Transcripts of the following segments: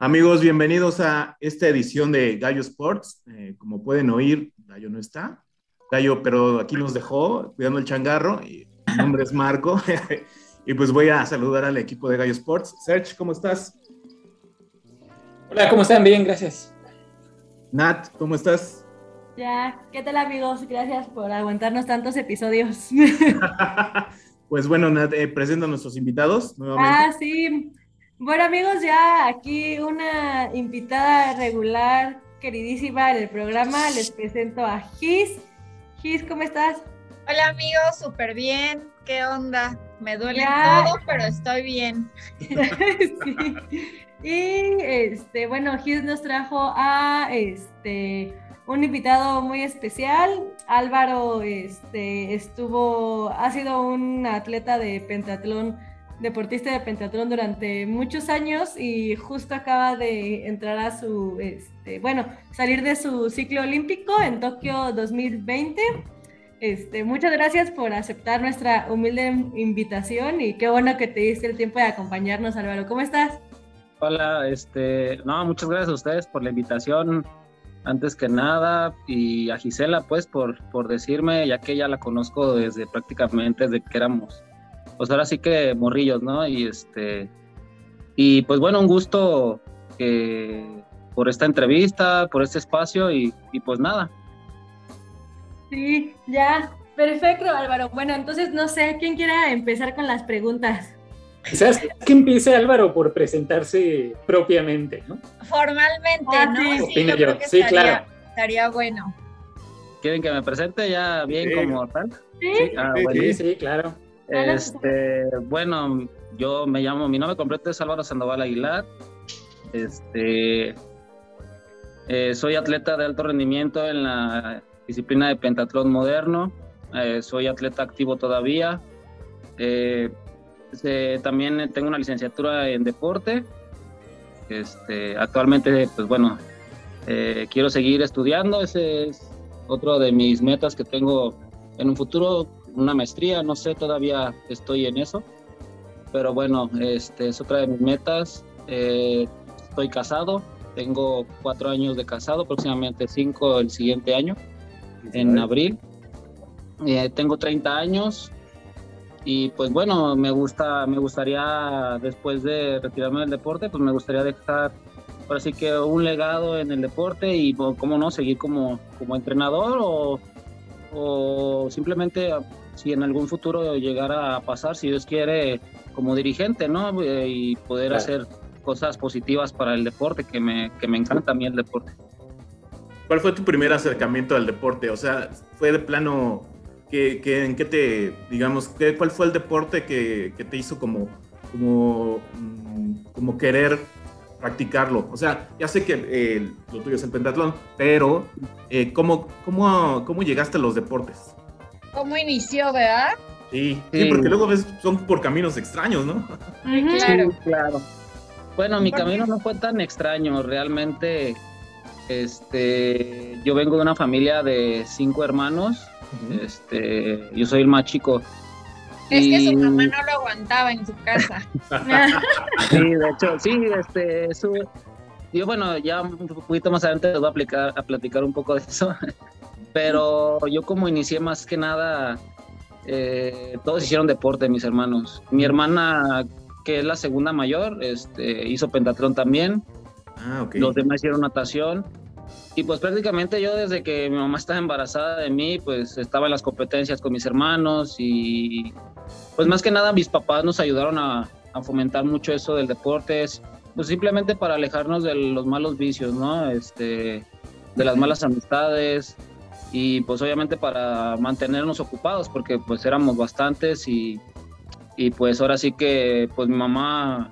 Amigos, bienvenidos a esta edición de Gallo Sports. Eh, como pueden oír, Gallo no está. Gallo, pero aquí nos dejó cuidando el changarro. Y mi nombre es Marco. y pues voy a saludar al equipo de Gallo Sports. Serge, ¿cómo estás? Hola, ¿cómo están? Bien, gracias. Nat, ¿cómo estás? Ya, ¿qué tal amigos? Gracias por aguantarnos tantos episodios. pues bueno, Nat, eh, presento a nuestros invitados nuevamente. Ah, sí. Bueno amigos, ya aquí una invitada regular, queridísima del programa, les presento a Gis. Gis, ¿cómo estás? Hola amigos, súper bien. ¿Qué onda? Me duele todo, pero estoy bien. sí. Y este, bueno, Gis nos trajo a este un invitado muy especial. Álvaro este, estuvo, ha sido un atleta de pentatlón deportista de pentatlón durante muchos años y justo acaba de entrar a su, este, bueno, salir de su ciclo olímpico en Tokio 2020. Este, muchas gracias por aceptar nuestra humilde invitación y qué bueno que te diste el tiempo de acompañarnos, Álvaro. ¿Cómo estás? Hola, este, no, muchas gracias a ustedes por la invitación, antes que nada, y a Gisela, pues, por, por decirme, ya que ya la conozco desde prácticamente desde que éramos pues ahora sí que morrillos, ¿no? Y este, y pues bueno, un gusto por esta entrevista, por este espacio y, pues nada. Sí, ya, perfecto Álvaro. Bueno, entonces no sé, ¿quién quiera empezar con las preguntas? Quizás que empiece Álvaro por presentarse propiamente, ¿no? Formalmente, ah, ¿no? Sí, yo. sí claro. Estaría bueno. ¿Quieren que me presente ya bien como tal? Sí, ah, sí, sí, claro. Este, bueno, yo me llamo, mi nombre completo es Álvaro Sandoval Aguilar. Este, eh, soy atleta de alto rendimiento en la disciplina de pentatlón moderno. Eh, soy atleta activo todavía. Eh, este, también tengo una licenciatura en deporte. Este, actualmente, pues bueno, quiero seguir estudiando. Ese es otro de mis metas que tengo en un futuro una maestría, no sé, todavía estoy en eso. Pero bueno, este es otra de mis metas. Eh, estoy casado, tengo cuatro años de casado, próximamente cinco el siguiente año, en abril. Eh, tengo 30 años y pues bueno, me gusta, me gustaría después de retirarme del deporte, pues me gustaría dejar así que un legado en el deporte y cómo no seguir como, como entrenador o, o simplemente si en algún futuro llegara a pasar, si Dios quiere, como dirigente, ¿no? Eh, y poder hacer cosas positivas para el deporte, que me, que me encanta a mí el deporte. ¿Cuál fue tu primer acercamiento al deporte? O sea, ¿fue de plano que, en qué te, digamos, qué, cuál fue el deporte que, que te hizo como, como, mm, como querer practicarlo? O sea, ya sé que eh, lo tuyo es el pentatlón, pero eh, ¿cómo, cómo, ¿cómo llegaste a los deportes? cómo inició, ¿verdad? Sí, sí, porque luego ves, son por caminos extraños, ¿no? claro. claro. Bueno, mi camino no fue tan extraño, realmente, este, yo vengo de una familia de cinco hermanos, este, yo soy el más chico. Es que su mamá no lo aguantaba en su casa. sí, de hecho, sí, este, yo bueno, ya un poquito más adelante les voy a, aplicar, a platicar un poco de eso. Pero yo como inicié más que nada, eh, todos hicieron deporte, mis hermanos. Mi hermana, que es la segunda mayor, este, hizo pentatlón también. Ah, Los demás hicieron natación. Y pues prácticamente yo desde que mi mamá estaba embarazada de mí, pues estaba en las competencias con mis hermanos y pues más que nada mis papás nos ayudaron a, a fomentar mucho eso del deporte, pues simplemente para alejarnos de los malos vicios, ¿no? Este, de las malas amistades, y pues obviamente para mantenernos ocupados porque pues éramos bastantes y, y pues ahora sí que pues mi mamá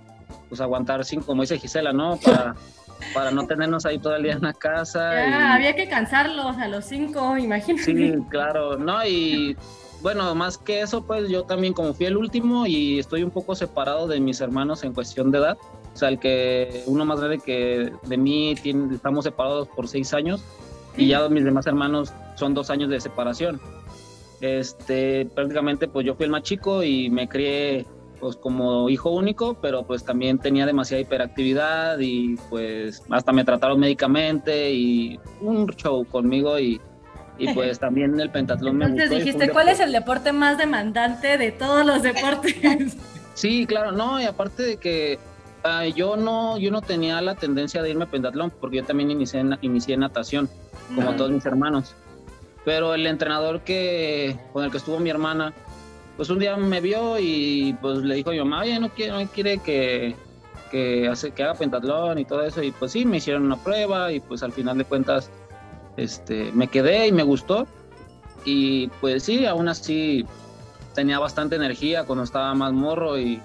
pues aguantar cinco, como dice Gisela, ¿no? Para, para no tenernos ahí todo el día en la casa. Había que cansarlos a los cinco, imagínate. Sí, claro, ¿no? Y bueno, más que eso, pues yo también como fui el último y estoy un poco separado de mis hermanos en cuestión de edad. O sea, el que uno más grande que de mí, tiene, estamos separados por seis años y ya mis demás hermanos son dos años de separación. Este, prácticamente pues yo fui el más chico y me crié pues como hijo único, pero pues también tenía demasiada hiperactividad y pues hasta me trataron médicamente y un show conmigo y, y pues también el pentatlón me gustó. dijiste, ¿cuál es el deporte más demandante de todos los deportes? sí, claro, no, y aparte de que ah, yo no yo no tenía la tendencia de irme a pentatlón porque yo también inicié, inicié natación, como todos mis hermanos. Pero el entrenador que con el que estuvo mi hermana, pues un día me vio y pues le dijo a mi mamá, oye, no quiere, no quiere que, que, hace, que haga pentatlón y todo eso. Y pues sí, me hicieron una prueba y pues al final de cuentas este, me quedé y me gustó. Y pues sí, aún así tenía bastante energía cuando estaba más morro y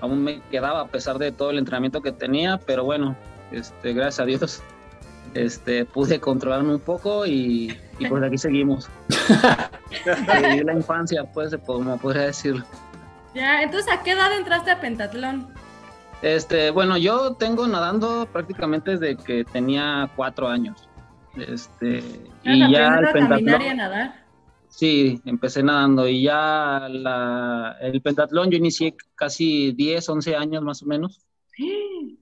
aún me quedaba a pesar de todo el entrenamiento que tenía, pero bueno, este, gracias a Dios este, pude controlarme un poco y, y pues aquí seguimos. la infancia, pues, como podría decirlo. Ya, entonces, ¿a qué edad entraste a pentatlón? Este, bueno, yo tengo nadando prácticamente desde que tenía cuatro años. Este, y ya el pentatlón. Y nadar? Sí, empecé nadando y ya la, el pentatlón yo inicié casi 10, 11 años más o menos.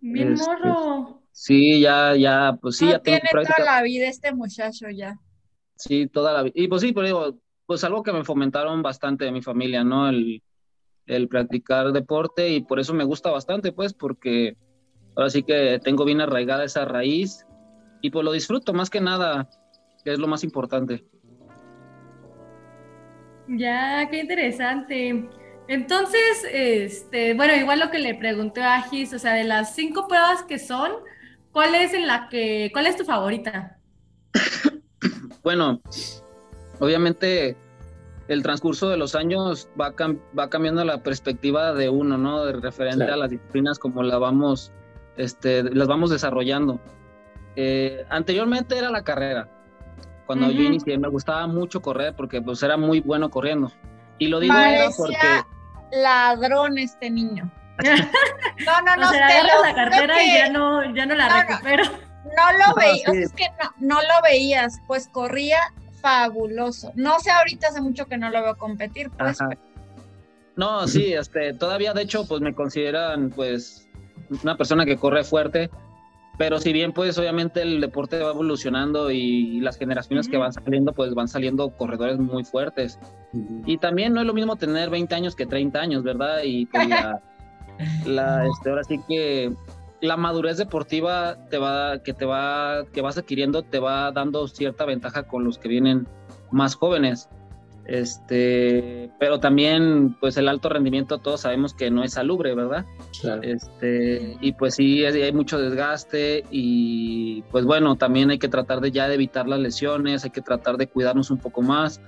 Bien este, morro. Sí, ya, ya, pues sí, ya tengo tiene toda la vida este muchacho ya. Sí, toda la vida. Y pues sí, pero digo, pues algo que me fomentaron bastante de mi familia, ¿no? El, el practicar deporte y por eso me gusta bastante, pues, porque ahora sí que tengo bien arraigada esa raíz y pues lo disfruto más que nada, que es lo más importante. Ya, qué interesante. Entonces, este, bueno, igual lo que le pregunté a Gis, o sea, de las cinco pruebas que son, ¿Cuál es en la que, cuál es tu favorita? bueno, obviamente el transcurso de los años va, va cambiando la perspectiva de uno, ¿no? De referente a las disciplinas como la vamos, este, las vamos desarrollando. Eh, anteriormente era la carrera. Cuando yo inicié me gustaba mucho correr porque pues era muy bueno corriendo. Y lo digo porque... ladrón este niño. No, no, no. O sea, la cartera y ya no, ya no la recupero. No, lo veías, es que no, no lo veías, pues corría fabuloso. No sé, ahorita hace mucho que no lo veo competir, pues. No, sí, este, todavía de hecho, pues me consideran, pues, una persona que corre fuerte, pero si bien, pues, obviamente el deporte va evolucionando y, las generaciones que van saliendo, pues, van saliendo corredores muy fuertes. Y también no es lo mismo tener 20 años que 30 años, ¿verdad? Y pues la, la, este, ahora sí que la madurez deportiva te va, que te va, que vas adquiriendo, te va dando cierta ventaja con los que vienen más jóvenes. Este, pero también, pues el alto rendimiento todos sabemos que no es salubre, ¿verdad? Este, y pues sí, hay mucho desgaste y pues bueno, también hay que tratar de ya de evitar las lesiones, hay que tratar de cuidarnos un poco más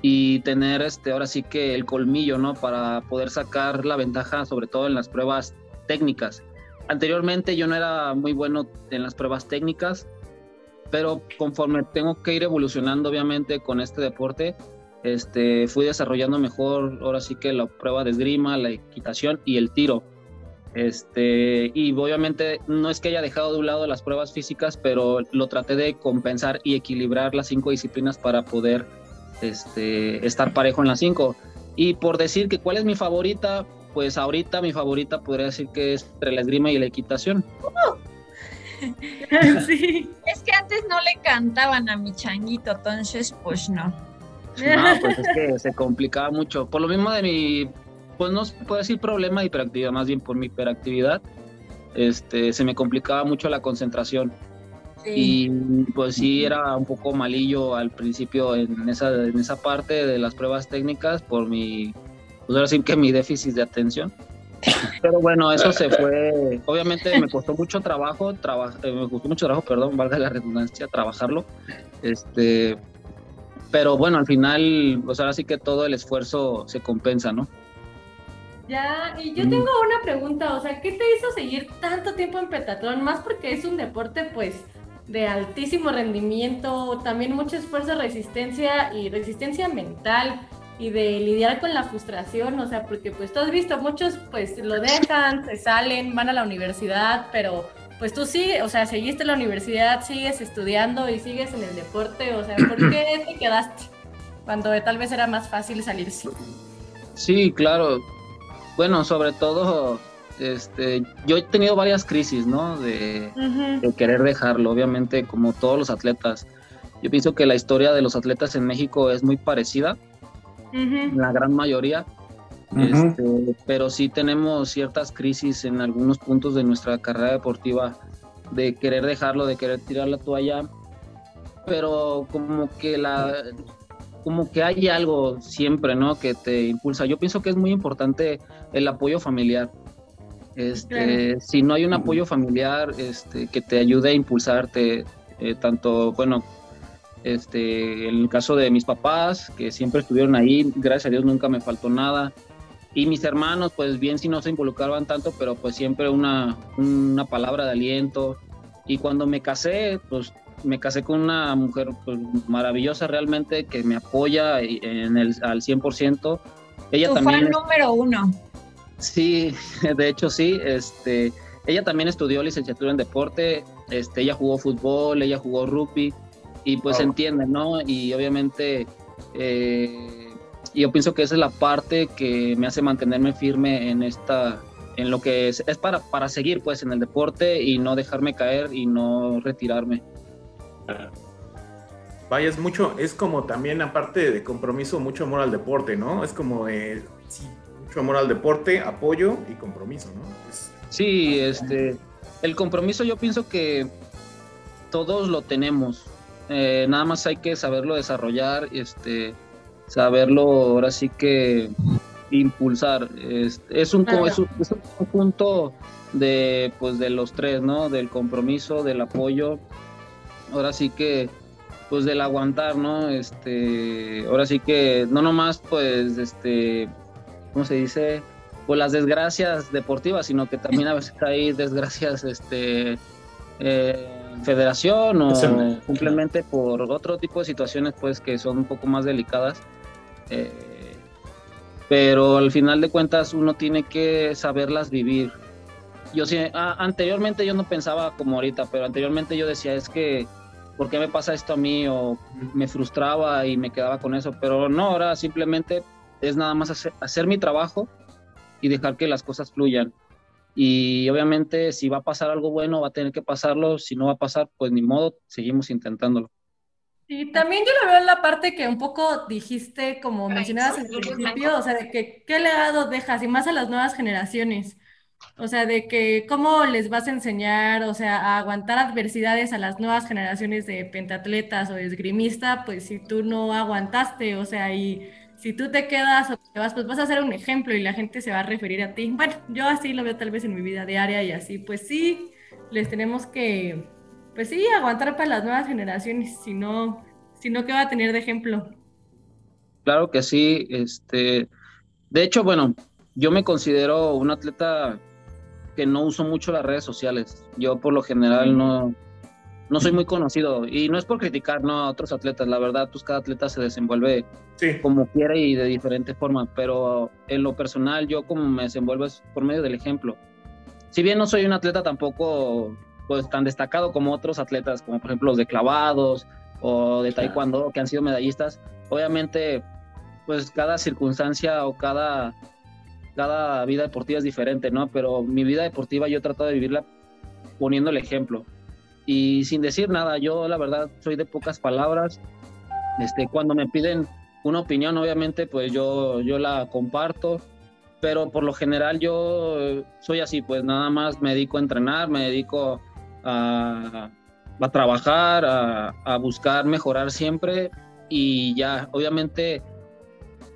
y tener este ahora sí que el colmillo, ¿no? Para poder sacar la ventaja, sobre todo en las pruebas técnicas. Anteriormente yo no era muy bueno en las pruebas técnicas, pero conforme tengo que ir evolucionando obviamente con este deporte, este, fui desarrollando mejor ahora sí que la prueba de esgrima, la equitación y el tiro. Este, y obviamente no es que haya dejado de un lado las pruebas físicas, pero lo traté de compensar y equilibrar las cinco disciplinas para poder este, estar parejo en las cinco. Y por decir que cuál es mi favorita, pues ahorita mi favorita podría decir que es entre la esgrima y la equitación. Es que antes no le cantaban a mi changuito, entonces pues no. No, pues es que se complicaba mucho. Por lo mismo de mi, pues no se puede decir problema de hiperactividad, más bien por mi hiperactividad, este, se me complicaba mucho la concentración. Y pues sí, era un poco malillo al principio en esa, en esa parte de las pruebas técnicas por mi, pues ahora sí que mi déficit de atención. Pero bueno, eso se fue. Obviamente me costó mucho trabajo, eh, me costó mucho trabajo, perdón, valga la redundancia, trabajarlo. Este, pero bueno, al final, pues ahora sí que todo el esfuerzo se compensa, ¿no? Ya, y yo tengo una pregunta, o sea, ¿qué te hizo seguir tanto tiempo en petatlón? Más porque es un deporte, pues, de altísimo rendimiento, también mucho esfuerzo, resistencia y resistencia mental y de lidiar con la frustración, o sea, porque pues tú has visto, muchos pues lo dejan, se salen, van a la universidad, pero pues tú sí, o sea, seguiste la universidad, sigues estudiando y sigues en el deporte, o sea, ¿por qué te quedaste cuando tal vez era más fácil salirse? Sí, claro. bueno, sobre todo, este, yo he tenido varias crisis, ¿no? De, de, querer dejarlo, obviamente, como todos los atletas. Yo pienso que la historia de los atletas en México es muy parecida, la gran mayoría, este, pero sí tenemos ciertas crisis en algunos puntos de nuestra carrera deportiva de querer dejarlo, de querer tirar la toalla, pero como que la como que hay algo siempre, ¿no? Que te impulsa. Yo pienso que es muy importante el apoyo familiar. Este, si no hay un apoyo familiar, este, que te ayude a impulsarte, eh, tanto, bueno, este, en el caso de mis papás, que siempre estuvieron ahí, gracias a Dios nunca me faltó nada. Y mis hermanos, pues bien si no se involucraban tanto, pero pues siempre una, una palabra de aliento. Y cuando me casé, pues me casé con una mujer pues, maravillosa realmente que me apoya en el, al 100%. Ella tu también fan número uno. Sí, de hecho sí. Este, ella también estudió licenciatura en deporte. Este, ella jugó fútbol, ella jugó rugby y pues entiende, ¿no? Y obviamente eh, yo pienso que esa es la parte que me hace mantenerme firme en esta en lo que es, es para, para seguir pues en el deporte y no dejarme caer y no retirarme. Vaya, es mucho, es como también aparte de compromiso, mucho amor al deporte, ¿no? Es como, eh, sí, mucho amor al deporte, apoyo y compromiso, ¿no? Sí, este, el compromiso yo pienso que todos lo tenemos, eh, nada más hay que saberlo desarrollar, este, saberlo ahora sí que impulsar. Es, es, un, es, un, es un conjunto de, pues, de los tres, ¿no? Del compromiso, del apoyo ahora sí que pues del aguantar, ¿no? Este, ahora sí que no nomás pues este, ¿cómo se dice? Pues las desgracias deportivas, sino que también a veces hay desgracias este eh, federación o simplemente por otro tipo de situaciones pues que son un poco más delicadas. Eh, pero al final de cuentas uno tiene que saberlas vivir. Yo sí, anteriormente yo no pensaba como ahorita, pero anteriormente yo decía es que ¿por qué me pasa esto a mí? O me frustraba y me quedaba con eso, pero no, ahora simplemente es nada más hacer, mi trabajo y dejar que las cosas fluyan. Y obviamente si va a pasar algo bueno, va a tener que pasarlo, si no va a pasar, pues ni modo, seguimos intentándolo. Y también yo lo veo en la parte que un poco dijiste, como mencionabas al principio, o sea, de que qué legado dejas y más a las nuevas generaciones. O sea, de que cómo les vas a enseñar, o sea, a aguantar adversidades a las nuevas generaciones de pentatletas o de esgrimista, pues si tú no aguantaste, o sea, y si tú te quedas o te vas, pues vas a ser un ejemplo y la gente se va a referir a ti. Bueno, yo así lo veo tal vez en mi vida diaria y así, pues sí, les tenemos que, pues sí, aguantar para las nuevas generaciones, si no, si no, ¿qué va a tener de ejemplo? Claro que sí, este, de hecho, bueno, yo me considero un atleta que no uso mucho las redes sociales. Yo por lo general no, no soy muy conocido y no es por criticar ¿no? a otros atletas, la verdad, pues cada atleta se desenvuelve como quiere y de diferente forma, pero en lo personal yo como me desenvuelvo es por medio del ejemplo. Si bien no soy un atleta tampoco pues tan destacado como otros atletas, como por ejemplo los de clavados o de taekwondo que han sido medallistas, obviamente pues cada circunstancia o cada cada vida deportiva es diferente, ¿no? Pero mi vida deportiva yo trato de vivirla poniendo el ejemplo. Y sin decir nada, yo la verdad soy de pocas palabras. Este, cuando me piden una opinión, obviamente, pues yo, yo la comparto, pero por lo general yo soy así, pues nada más me dedico a entrenar, me dedico a, a trabajar, a, a buscar mejorar siempre y ya, obviamente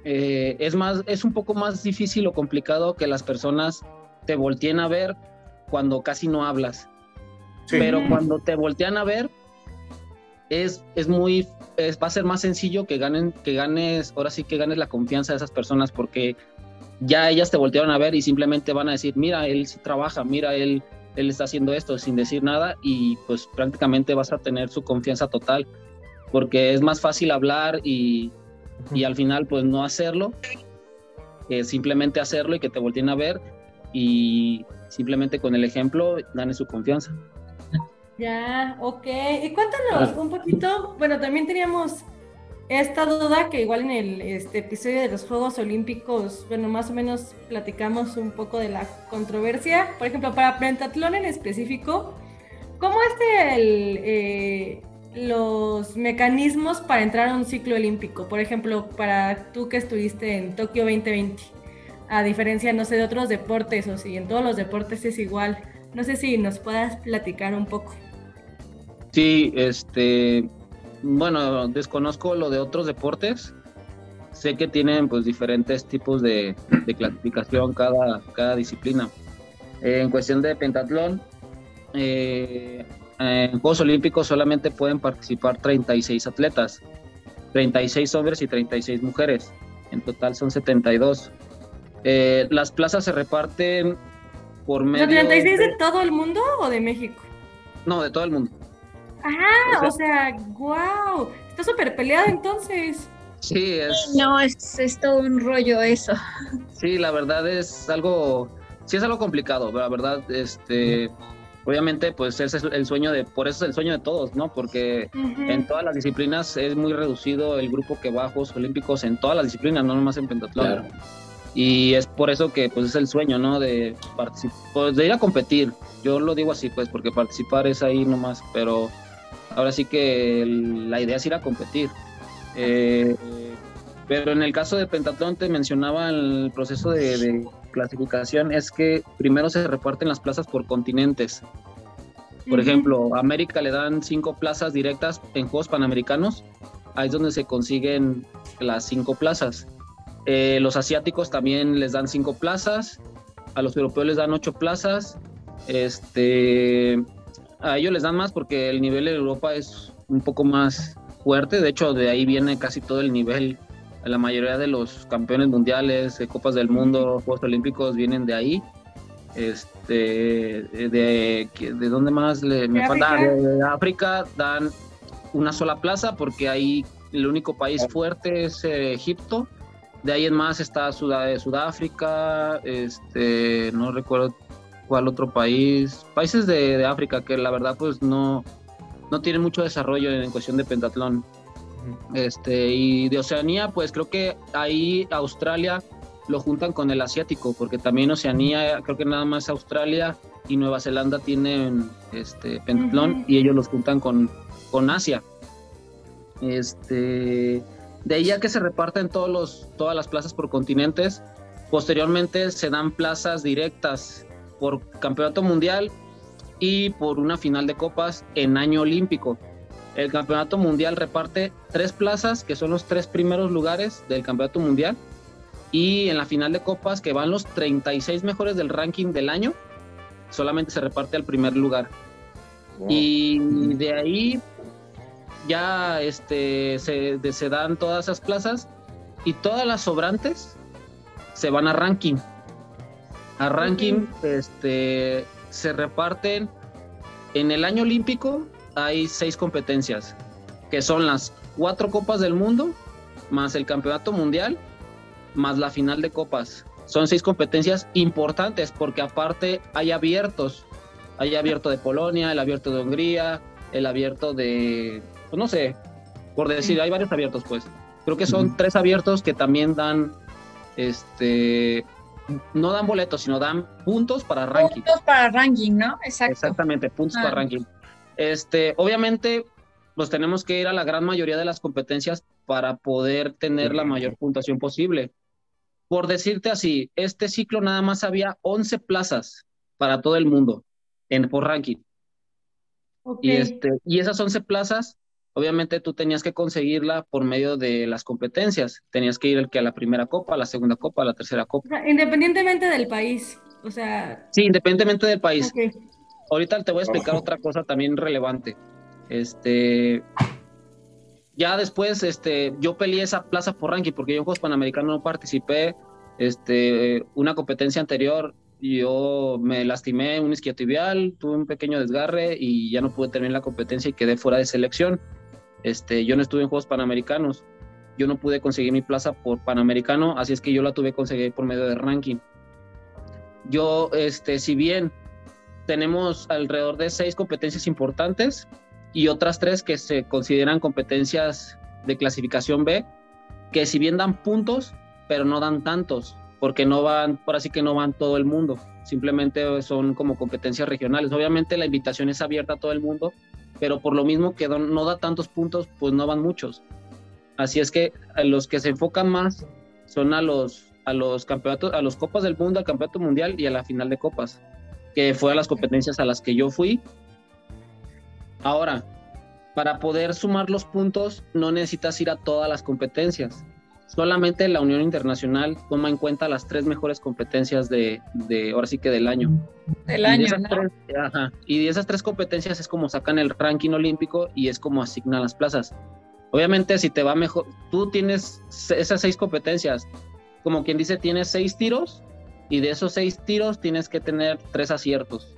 eh, es, más, es un poco más difícil o complicado que las personas te volteen a ver cuando casi no hablas. Pero cuando te voltean a ver, es, es muy, va a ser más sencillo que, ganen, que ganes, ahora sí que ganes la confianza de esas personas porque ya ellas te voltearon a ver y simplemente van a decir, mira, él sí trabaja, mira, él, él está haciendo esto sin decir nada y pues prácticamente vas a tener su confianza total porque es más fácil hablar y, y al final pues no hacerlo, simplemente hacerlo y que te volteen a ver y simplemente con el ejemplo gane su confianza. Ya, ok. Y cuéntanos un poquito, bueno, también teníamos esta duda que igual en el este, episodio de los Juegos Olímpicos, bueno, más o menos platicamos un poco de la controversia. Por ejemplo, para pentatlón en específico, ¿cómo es el, eh, los mecanismos para entrar a un ciclo olímpico? Por ejemplo, para tú que estuviste en Tokio 2020, a diferencia, no sé, de otros deportes o si en todos los deportes es igual. No sé si nos puedas platicar un poco. Sí, este, bueno, desconozco lo de otros deportes. Sé que tienen pues diferentes tipos de, clasificación cada, cada disciplina. en cuestión de pentatlón, eh, en Juegos Olímpicos solamente pueden participar 36 atletas, 36 hombres y 36 mujeres. En total son 72. Eh, las plazas se reparten por medio... ¿36 de todo el mundo o de México? No, de todo el mundo. Ah, o sea, wow. Está súper peleado entonces. Sí, es. No, es, es todo un rollo eso. Sí, la verdad es algo. Sí, es algo complicado, la verdad. Este. Obviamente, pues ese es el sueño de, por eso es el sueño de todos, ¿no? Porque en todas las disciplinas es muy reducido el grupo que va a Juegos Olímpicos en todas las disciplinas, no nomás en pentatlón. Y es por eso que pues es el sueño, ¿no? De participar, pues, de ir a competir. Yo lo digo así, pues, porque participar es ahí nomás, pero ahora sí que la idea es ir a competir. Eh, pero en el caso de Pentatlón te mencionaba el proceso de, clasificación es que primero se reparten las plazas por continentes. Por ejemplo, América le dan cinco plazas directas en Juegos Panamericanos. Ahí es donde se consiguen las cinco plazas. Eh, los asiáticos también les dan cinco plazas. A los europeos les dan ocho plazas. Este, a ellos les dan más porque el nivel de Europa es un poco más fuerte. De hecho, de ahí viene casi todo el nivel. La mayoría de los campeones mundiales, de Copas del Mundo, Juegos Olímpicos vienen de ahí. Este, de, de dónde más le, me falta? De África dan una sola plaza porque ahí el único país fuerte es eh, Egipto. De ahí en más está Sudáfrica, este, no recuerdo cuál otro país, países de, África que la verdad pues no, no tienen mucho desarrollo en cuestión de pentatlón. Este, y de Oceanía, pues creo que ahí Australia lo juntan con el asiático, porque también Oceanía, creo que nada más Australia y Nueva Zelanda tienen este pentatlón y ellos los juntan con, con Asia. Este, de ahí ya que se reparten todos los, todas las plazas por continentes, posteriormente se dan plazas directas por campeonato mundial y por una final de copas en año olímpico. El campeonato mundial reparte tres plazas, que son los tres primeros lugares del campeonato mundial, y en la final de copas, que van los 36 mejores del ranking del año, solamente se reparte al primer lugar. Y de ahí ya este, se, se dan todas esas plazas y todas las sobrantes se van a ranking a ranking, este, se reparten en el año olímpico hay seis competencias, que son las cuatro copas del mundo, más el campeonato mundial, más la final de copas. Son seis competencias importantes porque aparte hay abiertos. Hay abierto de Polonia, el abierto de Hungría, el abierto de, pues no sé, por decir, hay varios abiertos pues. Creo que son tres abiertos que también dan este no dan boletos, sino dan puntos para ranking. Puntos para ranking, ¿no? Exacto. Exactamente, puntos para ah. ranking. Este, obviamente, pues tenemos que ir a la gran mayoría de las competencias para poder tener la mayor puntuación posible. Por decirte así, este ciclo nada más había 11 plazas para todo el mundo en, por ranking. Y, este, y esas 11 plazas obviamente tú tenías que conseguirla por medio de las competencias. Tenías que ir el que a la primera copa, a la segunda copa, a la tercera copa. independientemente del país, o sea... Sí, independientemente del país. Ahorita te voy a explicar otra cosa también relevante. Este... Ya después, este, yo peleé esa plaza por ranking porque yo en Juegos Panamericanos no participé. Este, una competencia anterior yo me lastimé un isquiotibial, tuve un pequeño desgarre y ya no pude terminar la competencia y quedé fuera de selección. Este, yo no estuve en Juegos Panamericanos, yo no pude conseguir mi plaza por Panamericano, así es que yo la tuve que conseguir por medio de ranking. Yo, este, si bien tenemos alrededor de seis competencias importantes y otras tres que se consideran competencias de clasificación B, que si bien dan puntos, pero no dan tantos, porque no van, por así que no van todo el mundo, simplemente son como competencias regionales. Obviamente la invitación es abierta a todo el mundo, pero por lo mismo que no da tantos puntos, pues no van muchos. Así es que a los que se enfocan más son a los, a los campeonatos, a los Copas del Mundo, al Campeonato Mundial y a la final de Copas, que fue a las competencias a las que yo fui. Ahora, para poder sumar los puntos, no necesitas ir a todas las competencias. Solamente la Unión Internacional toma en cuenta las tres mejores competencias de, de ahora sí que del año. Del año. y de esas tres competencias es como sacan el ranking olímpico y es como asignan las plazas. Obviamente, si te va mejor, tú tienes esas seis competencias, como quien dice, tienes seis tiros y de esos seis tiros tienes que tener tres aciertos.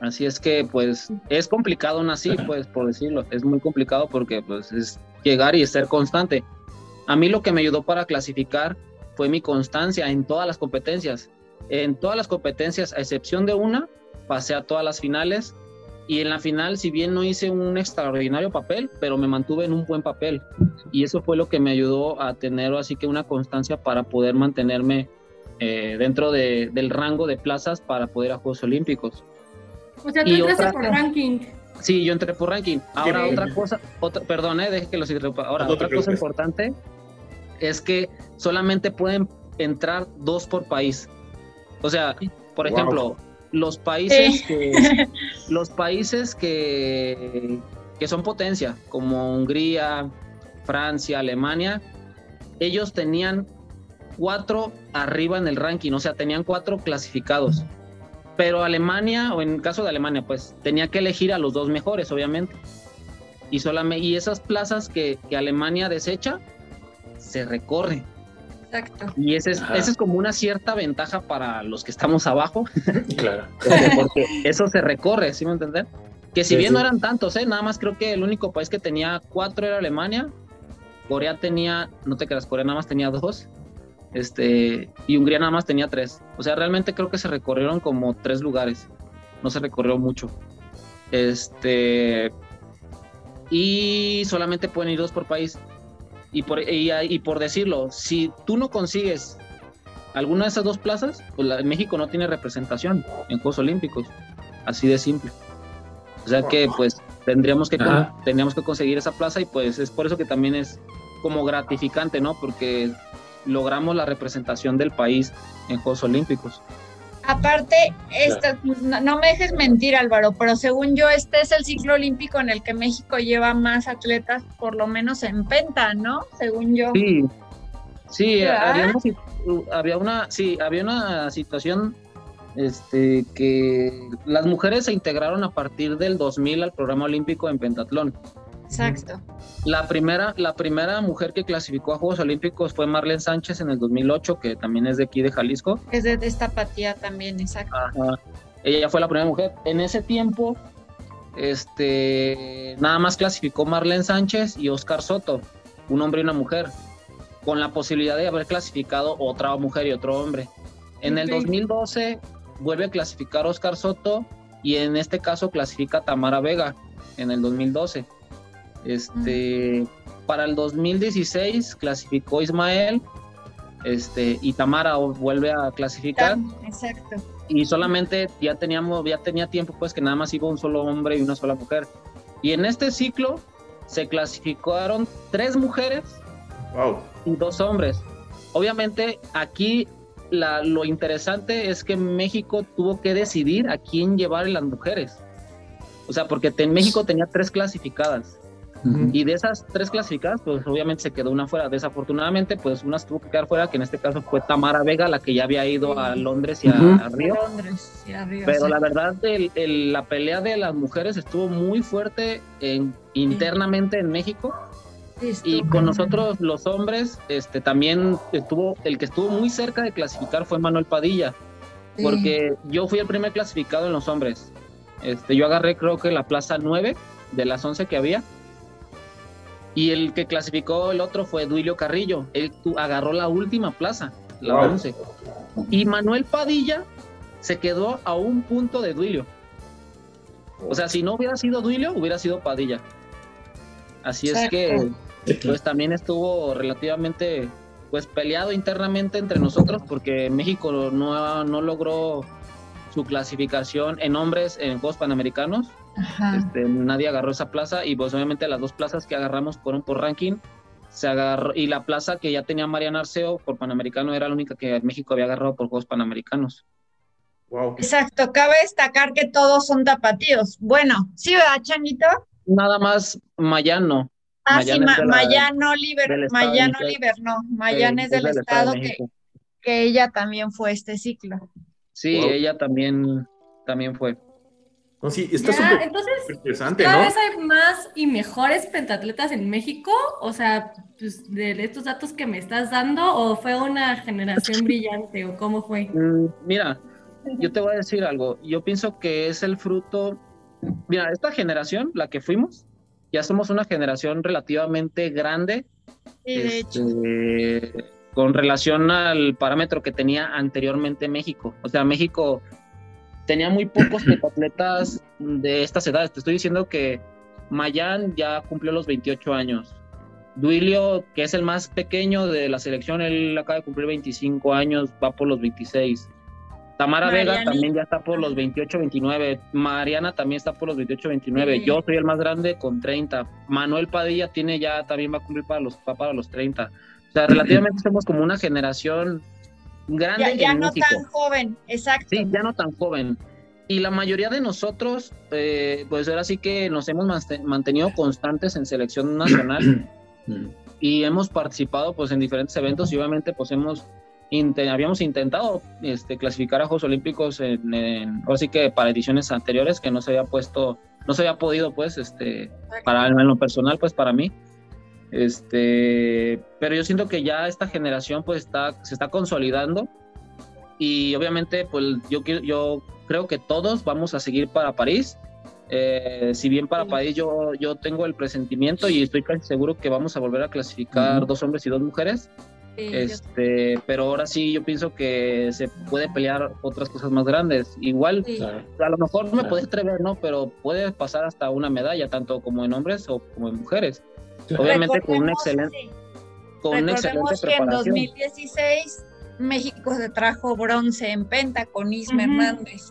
Así es que, pues, es complicado aún así, pues, por decirlo. Es muy complicado porque, pues, es llegar y ser constante. A mí lo que me ayudó para clasificar fue mi constancia en todas las competencias. En todas las competencias, a excepción de una, pasé a todas las finales y en la final, si bien no hice un extraordinario papel, pero me mantuve en un buen papel. Y eso fue lo que me ayudó a tener así que una constancia para poder mantenerme eh, dentro del rango de plazas para poder a Juegos Olímpicos. O sea, tú entraste por ranking. Sí, yo entré por ranking. Ahora otra cosa, otra, perdón, eh, deje que los Ahora otra cosa importante es que solamente pueden entrar dos por país. O sea, por ejemplo, los países que los países que, que son potencia, como Hungría, Francia, Alemania, ellos tenían cuatro arriba en el ranking, o sea, tenían cuatro clasificados. Pero Alemania, o en el caso de Alemania, pues tenía que elegir a los dos mejores, obviamente. Y, solamente, y esas plazas que, que Alemania desecha, se recorre. Exacto. Y ese es, ese es como una cierta ventaja para los que estamos abajo. Claro. Porque eso se recorre, ¿sí me entienden? Que si bien no eran tantos, ¿eh? nada más creo que el único país que tenía cuatro era Alemania. Corea tenía, no te creas, Corea nada más tenía dos. Este, y Hungría nada más tenía tres. O sea, realmente creo que se recorrieron como tres lugares. No se recorrió mucho. Este. Y solamente pueden ir dos por país. Y por, y, por decirlo, si tú no consigues alguna de esas dos plazas, pues México no tiene representación en Juegos Olímpicos. Así de simple. O sea que pues tendríamos que, tendríamos que conseguir esa plaza y pues es por eso que también es como gratificante, ¿no? Porque logramos la representación del país en Juegos Olímpicos. Aparte, este, no, me dejes mentir, Álvaro, pero según yo, este es el ciclo olímpico en el que México lleva más atletas, por lo menos en penta, ¿no? Según yo. Sí, sí, había una, sí, había una situación este, que las mujeres se integraron a partir del 2000 al programa olímpico en pentatlón. Exacto. La primera, la primera mujer que clasificó a Juegos Olímpicos fue Marlene Sánchez en el 2008, que también es de aquí de Jalisco. Es de, esta apatía también, exacto. Ella fue la primera mujer. En ese tiempo, este, nada más clasificó Marlene Sánchez y Oscar Soto, un hombre y una mujer, con la posibilidad de haber clasificado otra mujer y otro hombre. En el 2012 vuelve a clasificar Oscar Soto y en este caso clasifica Tamara Vega en el 2012. Este, para el 2016 clasificó Ismael, este, y Tamara vuelve a clasificar. Exacto. Y solamente ya teníamos, ya tenía tiempo pues que nada más iba un solo hombre y una sola mujer. Y en este ciclo se clasificaron tres mujeres y dos hombres. Obviamente aquí la, lo interesante es que México tuvo que decidir a quién llevar las mujeres. O sea, porque en México tenía tres clasificadas. Y de esas tres clasificadas, pues obviamente se quedó una fuera. Desafortunadamente, pues una tuvo que quedar fuera, que en este caso fue Tamara Vega, la que ya había ido a Londres y a, Río. Pero la verdad, la pelea de las mujeres estuvo muy fuerte en, internamente en México. y con nosotros los hombres, este también estuvo, el que estuvo muy cerca de clasificar fue Manuel Padilla, porque yo fui el primer clasificado en los hombres. Este, yo agarré creo que la plaza 9 de las 11 que había y el que clasificó el otro fue Duilio Carrillo. Él agarró la última plaza, la 11. Y Manuel Padilla se quedó a un punto de Duilio. O sea, si no hubiera sido Duilio, hubiera sido Padilla. Así es que pues también estuvo relativamente pues peleado internamente entre nosotros porque México no, no logró su clasificación en hombres en Juegos Panamericanos. Este, nadie agarró esa plaza y pues obviamente las dos plazas que agarramos fueron por ranking. Se agarró, y la plaza que ya tenía Mariana Arceo por Panamericano era la única que México había agarrado por Juegos Panamericanos. Wow. Exacto, cabe destacar que todos son tapatíos. Bueno, ¿sí, verdad, Changuito? Nada más Mayano. Ah, sí, Mayano Oliver, Mayano Oliver, no, Mayano es del, estado, que, que, ella también fue este ciclo. Sí, ella también, también fue. No, sí, está súper interesante, ¿Cada vez hay más y mejores pentatletas en México? O sea, pues, de estos datos que me estás dando, ¿o fue una generación brillante, o cómo fue? Mm, mira, yo te voy a decir algo. Yo pienso que es el fruto. Mira, esta generación, la que fuimos, ya somos una generación relativamente grande. Este, con relación al parámetro que tenía anteriormente México. O sea, México tenía muy pocos atletas de estas edades. Te estoy diciendo que Mayan ya cumplió los 28 años. Duilio, que es el más pequeño de la selección, él acaba de cumplir 25 años, va por los 26. Tamara Vega también ya está por los 28, 29. Mariana también está por los 28, 29. Yo soy el más grande con 30. Manuel Padilla tiene ya, también va a cumplir para los, para los 30. O sea, relativamente somos como una generación grande. Ya, ya no tan joven, exacto. Sí, ya no tan joven. Y la mayoría de nosotros, eh, pues ahora sí que nos hemos mantenido constantes en selección nacional y hemos participado pues en diferentes eventos y obviamente pues hemos habíamos intentado este, clasificar a Juegos Olímpicos en, ahora sí que para ediciones anteriores que no se había puesto, no se había podido pues, este, para en lo personal pues para mí. Este, pero yo siento que ya esta generación pues está, se está consolidando y obviamente pues yo, yo creo que todos vamos a seguir para París. Eh, si bien para París yo, yo tengo el presentimiento y estoy casi seguro que vamos a volver a clasificar dos hombres y dos mujeres, este, pero ahora sí yo pienso que se puede pelear otras cosas más grandes. Igual, a lo mejor no me puede atrever, ¿no? Pero puede pasar hasta una medalla, tanto como en hombres o como en mujeres. Obviamente con un excelente, con una excelente que en 2016 México se trajo bronce en penta con Isma Hernández.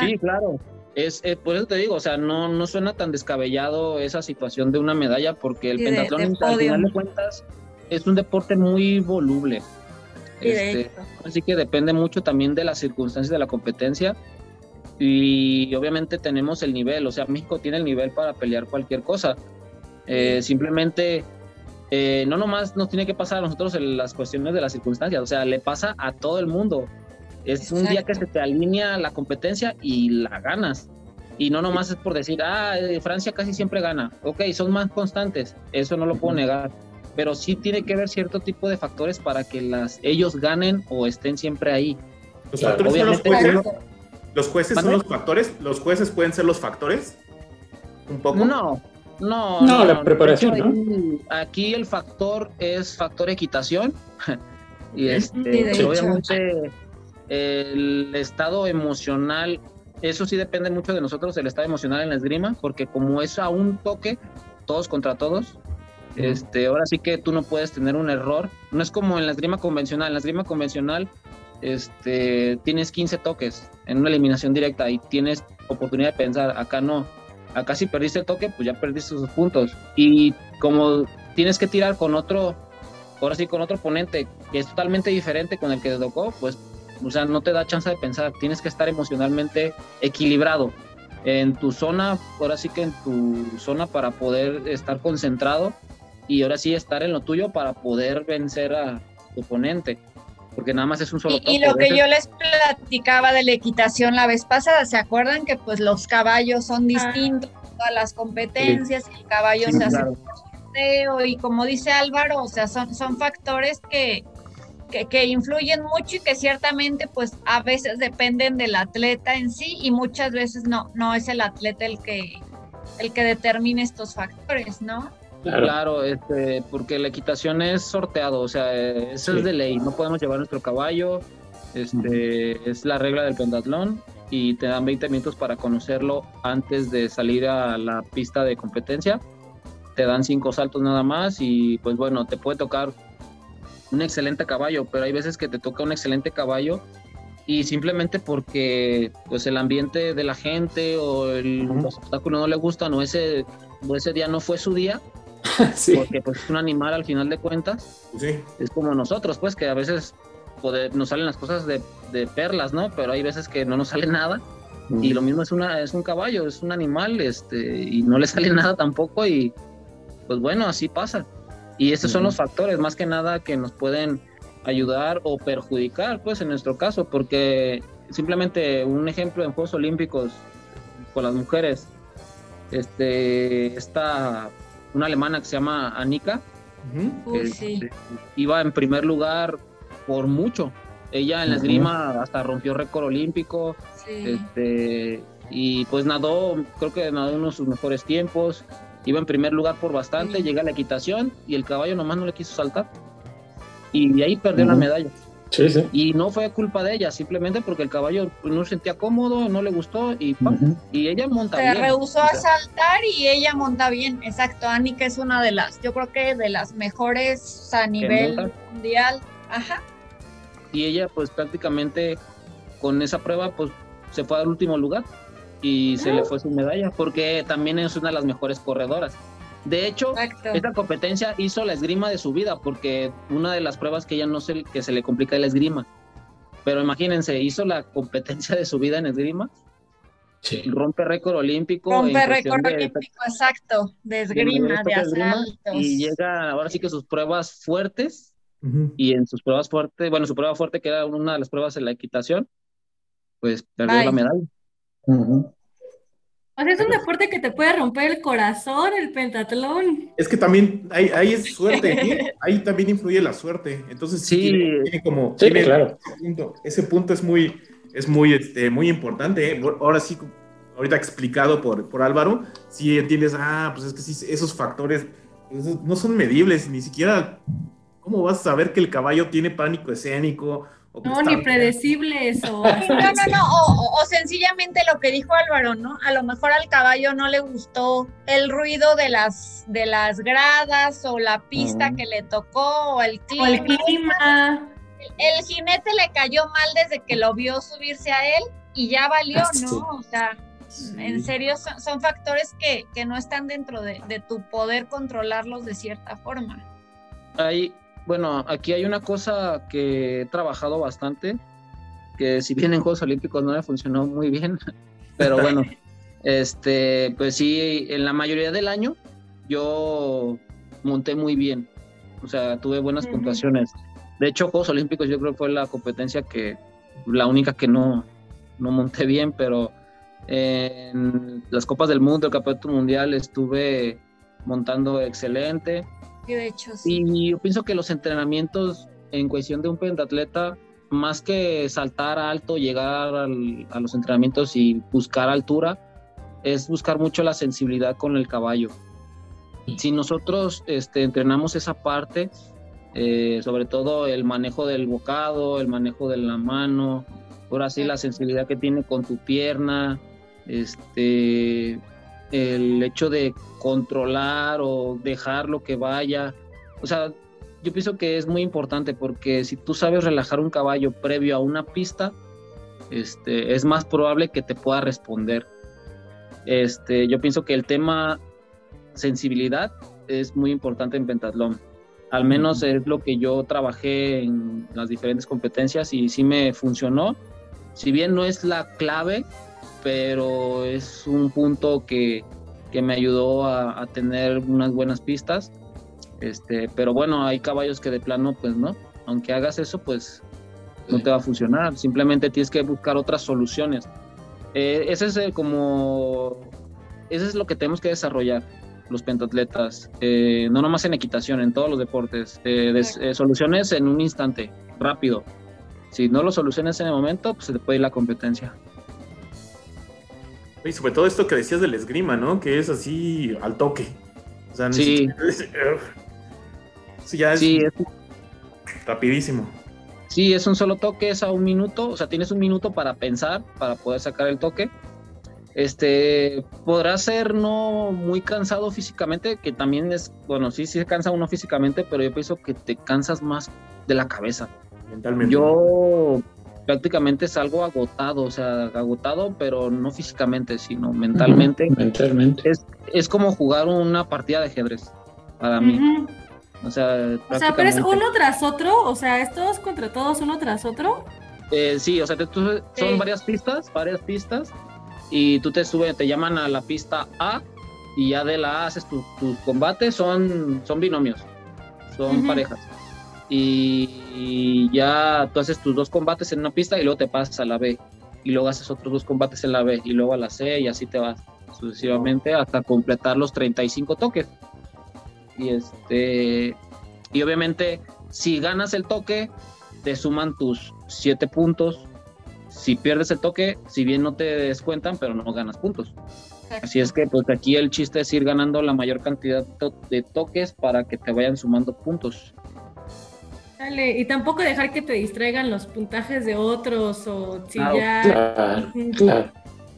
Sí, claro. Es, eh, por eso te digo, o sea, no, no suena tan descabellado esa situación de una medalla, porque el pentatlón, al final de cuentas, es un deporte muy voluble. Este, así que depende mucho también de las circunstancias de la competencia y obviamente tenemos el nivel, o sea, México tiene el nivel para pelear cualquier cosa. Eh, simplemente eh, no nomás nos tiene que pasar a nosotros en las cuestiones de las circunstancias, o sea, le pasa a todo el mundo. Es un día que se te alinea la competencia y la ganas. Y no nomás es por decir, ah, eh, Francia casi siempre gana. Ok, son más constantes, eso no lo puedo negar pero sí tiene que haber cierto tipo de factores para que las, ellos ganen o estén siempre ahí. ¿Los factores son los jueces? ¿Los jueces son los factores? ¿Los jueces pueden ser los factores? ¿Un poco? No, no. No, la preparación, ¿no? Aquí el factor es factor equitación. y este, obviamente el estado emocional, eso sí depende mucho de nosotros, el estado emocional en la esgrima, porque como es a un toque, todos contra todos, este, ahora sí que tú no puedes tener un error. No es como en la esgrima convencional. En la esgrima convencional este, tienes 15 toques en una eliminación directa y tienes oportunidad de pensar. Acá no. Acá si perdiste el toque, pues ya perdiste sus puntos. Y como tienes que tirar con otro, ahora sí con otro oponente que es totalmente diferente con el que te tocó, pues, o sea, no te da chance de pensar. Tienes que estar emocionalmente equilibrado en tu zona, ahora sí que en tu zona para poder estar concentrado y ahora sí estar en lo tuyo para poder vencer a tu oponente, porque nada más es un solo Y, y lo que yo les platicaba de la equitación la vez pasada, ¿se acuerdan que pues los caballos son distintos a las competencias, el caballo se hace sorteo y como dice Álvaro, o sea, son, son factores que, que, que, influyen mucho y que ciertamente pues a veces dependen del atleta en sí y muchas veces no, no es el atleta el que, el que determine estos factores, ¿no? Claro, este, porque la equitación es sorteado, o sea, eso es de ley, no podemos llevar nuestro caballo, este, es la regla del pentatlón y te dan 20 minutos para conocerlo antes de salir a la pista de competencia. te dan cinco saltos nada más y pues bueno, te puede tocar un excelente caballo, pero hay veces que te toca un excelente caballo y simplemente porque pues el ambiente de la gente o el, los obstáculos no le gustan o ese, o ese día no fue su día, Sí. porque pues es un animal al final de cuentas, Sí. es como nosotros pues que a veces poder- nos salen las cosas de, de perlas, ¿no? Pero hay veces que no nos sale nada y lo mismo es una es un caballo, es un animal, este y no le sale nada tampoco y pues bueno, así pasa. Y estos son los factores más que nada que nos pueden ayudar o perjudicar, pues en nuestro caso, porque simplemente un ejemplo en Juegos Olímpicos con las mujeres, este esta una alemana que se llama Anika, eh, sí. iba en primer lugar por mucho. Ella en la esgrima hasta rompió récord olímpico, sí. este, y pues nadó, creo que nadó uno de sus mejores tiempos, iba en primer lugar por bastante, Sí. llega a la equitación y el caballo nomás no le quiso saltar. Y de ahí perdió la medalla. Sí, sí. Y no fue culpa de ella, simplemente porque el caballo no se sentía cómodo, no le gustó y, ¡pam! Y ella monta Se bien. rehusó O a saltar y ella monta bien. Exacto, Anika es una de las, yo creo que de las mejores a nivel mundial. Ajá. y ella pues prácticamente con esa prueba pues se fue al último lugar y se le fue su medalla porque también es una de las mejores corredoras. De hecho, Exacto. esta competencia hizo la esgrima de su vida porque una de las pruebas que ella no se, que se le complica es la esgrima. Pero imagínense, hizo la competencia de su vida en esgrima, Sí. rompe récord olímpico. Rompe récord de- olímpico, exacto, de esgrima, de asaltos. y llega ahora sí que sus pruebas fuertes y en sus pruebas fuertes, bueno, su prueba fuerte que era una de las pruebas en la equitación, pues perdió Bye. la medalla. O sea, es un deporte que te puede romper el corazón, el pentatlón. Es que también ahí, ahí es suerte, ¿eh? ahí también influye la suerte. Entonces, Sí. tiene, tiene como. Sí, tiene claro. ese punto. Ese punto es muy, es muy, este, muy importante. ¿eh? Ahora sí, ahorita explicado por, por Álvaro, sí entiendes, ah, pues es que sí, esos factores esos no son medibles, ni siquiera. ¿Cómo vas a saber que el caballo tiene pánico escénico? O No, ni predecibles o... Sí, no, no, no, o, o- o sencillamente lo que dijo Álvaro, ¿no? A lo mejor al caballo no le gustó el ruido de las, de las gradas o la pista que le tocó o el O clima. el clima. El jinete le cayó mal desde que lo vio subirse a él y ya valió, Sí. ¿no? O sea, Sí. en serio son, son factores que, que no están dentro de, de tu poder controlarlos de cierta forma. Hay, bueno, aquí hay una cosa que he trabajado bastante, que si bien en Juegos Olímpicos no me funcionó muy bien, pero bueno, este, pues sí, en la mayoría del año yo monté muy bien, o sea, tuve buenas puntuaciones. De hecho, Juegos Olímpicos yo creo que fue la competencia que, la única que no, no monté bien, pero en las Copas del Mundo, el Campeonato Mundial, estuve montando excelente. Y de hecho, sí. Y yo pienso que los entrenamientos en cuestión de un pentatleta, más que saltar alto, llegar al- a los entrenamientos y buscar altura, es buscar mucho la sensibilidad con el caballo. Si nosotros este, entrenamos esa parte, eh, sobre todo el manejo del bocado, el manejo de la mano, ahora sí la sensibilidad que tiene con tu pierna, este, el hecho de controlar o dejar lo que vaya. O sea, yo pienso que es muy importante porque si tú sabes relajar un caballo previo a una pista, este, es más probable que te pueda responder. Este, yo pienso que el tema sensibilidad es muy importante en pentatlón. Al menos es lo que yo trabajé en las diferentes competencias y sí me funcionó. Si bien no es la clave, pero es un punto que, que me ayudó a, a tener unas buenas pistas. Este, pero bueno, hay caballos que de plano, pues no. Aunque hagas eso, pues no te va a funcionar. Simplemente tienes que buscar otras soluciones. Eh, ese es el como. Eso es lo que tenemos que desarrollar los pentatletas. Eh, no nomás en equitación, en todos los deportes. Eh, des- eh, soluciones en un instante, rápido. Si no lo solucionas en el momento, pues se te puede ir la competencia. Y sobre todo esto que decías del esgrima, ¿no? Que es así al toque. O sea, Sí. Sí, ya es Sí, es, rapidísimo. sí, es un solo toque, es a un minuto. O sea, tienes un minuto para pensar, para poder sacar el toque. este podrá ser no muy cansado físicamente, que también es, bueno, sí, sí se cansa uno físicamente, pero yo pienso que te cansas más de la cabeza. Mentalmente. Yo prácticamente salgo agotado, o sea, agotado, pero no físicamente, sino mentalmente. Mentalmente. Es, es como jugar una partida de ajedrez para mí. O sea, O sea, pero es uno tras otro, o sea, es todos contra todos, uno tras otro. Eh, sí, o sea, te- tú- son Sí. varias pistas, varias pistas, y tú te subes, te llaman a la pista A, y ya de la A haces tus tus combates, son, son binomios, son parejas. Y, y ya tú haces tus dos combates en una pista y luego te pasas a la B, y luego haces otros dos combates en la B, y luego a la C, y así te vas sucesivamente hasta completar los 35 toques. Y este, y obviamente, si ganas el toque, te suman tus 7 puntos. Si pierdes el toque, si bien no te descuentan, pero no ganas puntos. Así es que pues aquí el chiste es ir ganando la mayor cantidad de toques para que te vayan sumando puntos. Dale, y tampoco dejar que te distraigan los puntajes de otros o si Claro, ya. Claro.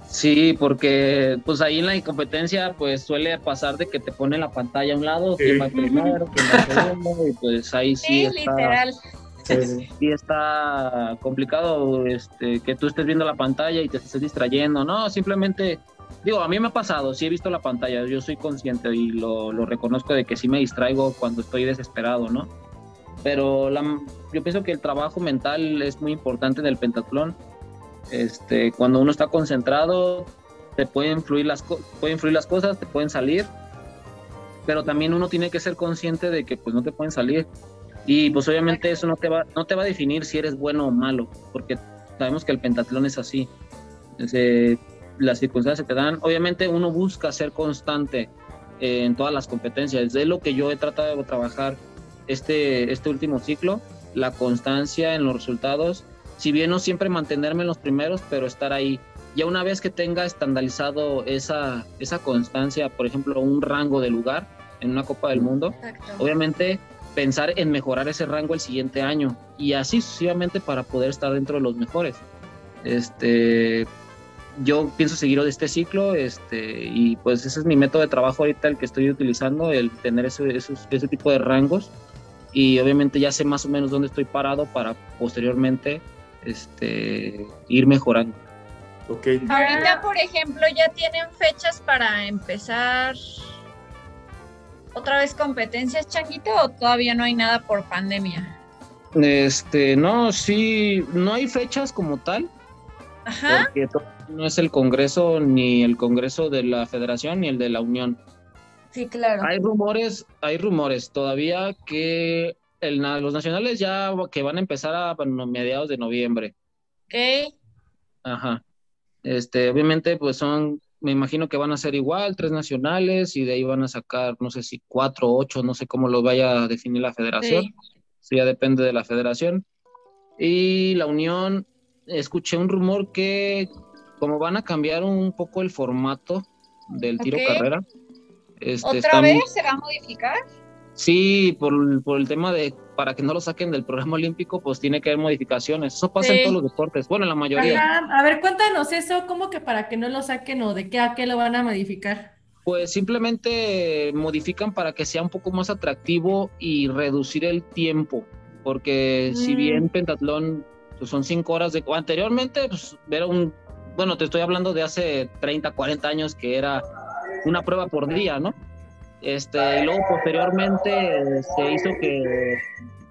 Sí, porque pues ahí en la competencia pues suele pasar de que te pone la pantalla a un lado, quién va primero, quién va segundo, y pues ahí sí, Sí, está, literal. Sí. sí está complicado este, que tú estés viendo la pantalla y te estés distrayendo, no, simplemente, digo, a mí me ha pasado, sí he visto la pantalla, yo soy consciente y lo, lo reconozco de que sí me distraigo cuando estoy desesperado, ¿no? Pero la, yo pienso que el trabajo mental es muy importante en el pentatlón. Este, cuando uno está concentrado, te pueden fluir las, pueden fluir las cosas, te pueden salir, pero también uno tiene que ser consciente de que pues no te pueden salir. Y pues obviamente eso no te va, no te va a definir si eres bueno o malo, porque sabemos que el pentatlón es así. Las circunstancias que te dan, obviamente uno busca ser constante en todas las competencias. Es lo que yo he tratado de trabajar este, este último ciclo, la constancia en los resultados. Si bien no siempre mantenerme en los primeros, pero estar ahí. Ya una vez que tenga estandarizado esa, esa constancia, por ejemplo, un rango de lugar en una Copa del Mundo, Exacto. obviamente pensar en mejorar ese rango el siguiente año y así sucesivamente para poder estar dentro de los mejores. Este, yo pienso seguir este ciclo este, y pues ese es mi método de trabajo ahorita el que estoy utilizando, el tener ese, esos- ese tipo de rangos y obviamente ya sé más o menos dónde estoy parado para posteriormente este, ir mejorando. Ok. Ahorita, por ejemplo, ya tienen fechas para empezar otra vez competencias, Changuito, o todavía no hay nada por pandemia. Este, no, sí, no hay fechas como tal, Ajá. porque no es el Congreso ni el Congreso de la Federación ni el de la Unión. Sí, claro. Hay rumores, hay rumores todavía que el los nacionales ya que van a empezar a bueno, mediados de noviembre. Ok. Ajá. Este, obviamente, pues son, me imagino que van a ser igual, tres nacionales, y de ahí van a sacar, no sé si cuatro, ocho, no sé cómo lo vaya a definir la federación. Sí. Eso ya depende de la federación. Y la unión, escuché un rumor que como van a cambiar un poco el formato del tiro Ok. carrera. Este, ¿Otra vez se va a modificar? Sí, por, por el tema de para que no lo saquen del programa olímpico, pues tiene que haber modificaciones. Eso pasa Sí. en todos los deportes. Bueno, en la mayoría. Ajá, A ver, cuéntanos eso, ¿cómo que para que no lo saquen o de qué a qué lo van a modificar? Pues simplemente modifican para que sea un poco más atractivo y reducir el tiempo. Porque si Mm. bien pentatlón pues, son cinco horas de... Anteriormente, pues era un... Bueno, te estoy hablando de hace 30, 40 años que era una prueba por día, ¿no? Este, y luego posteriormente se hizo que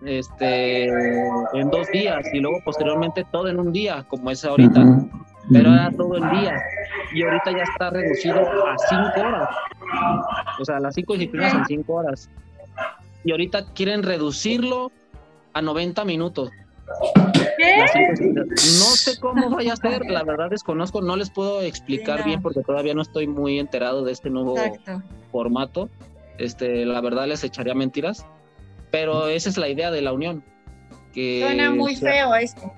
este en dos días y luego posteriormente todo en un día, como es ahorita pero era todo el día. Y ahorita ya está reducido a cinco horas. O sea, las cinco disciplinas en cinco horas. Y ahorita quieren reducirlo a 90 minutos. No sé cómo vaya a ser, la verdad desconozco, no les puedo explicar Sí, no. bien porque todavía no estoy muy enterado de este nuevo Exacto. formato. Este, la verdad les echaría mentiras, pero esa es la idea de la unión. Que Suena muy sea- feo esto.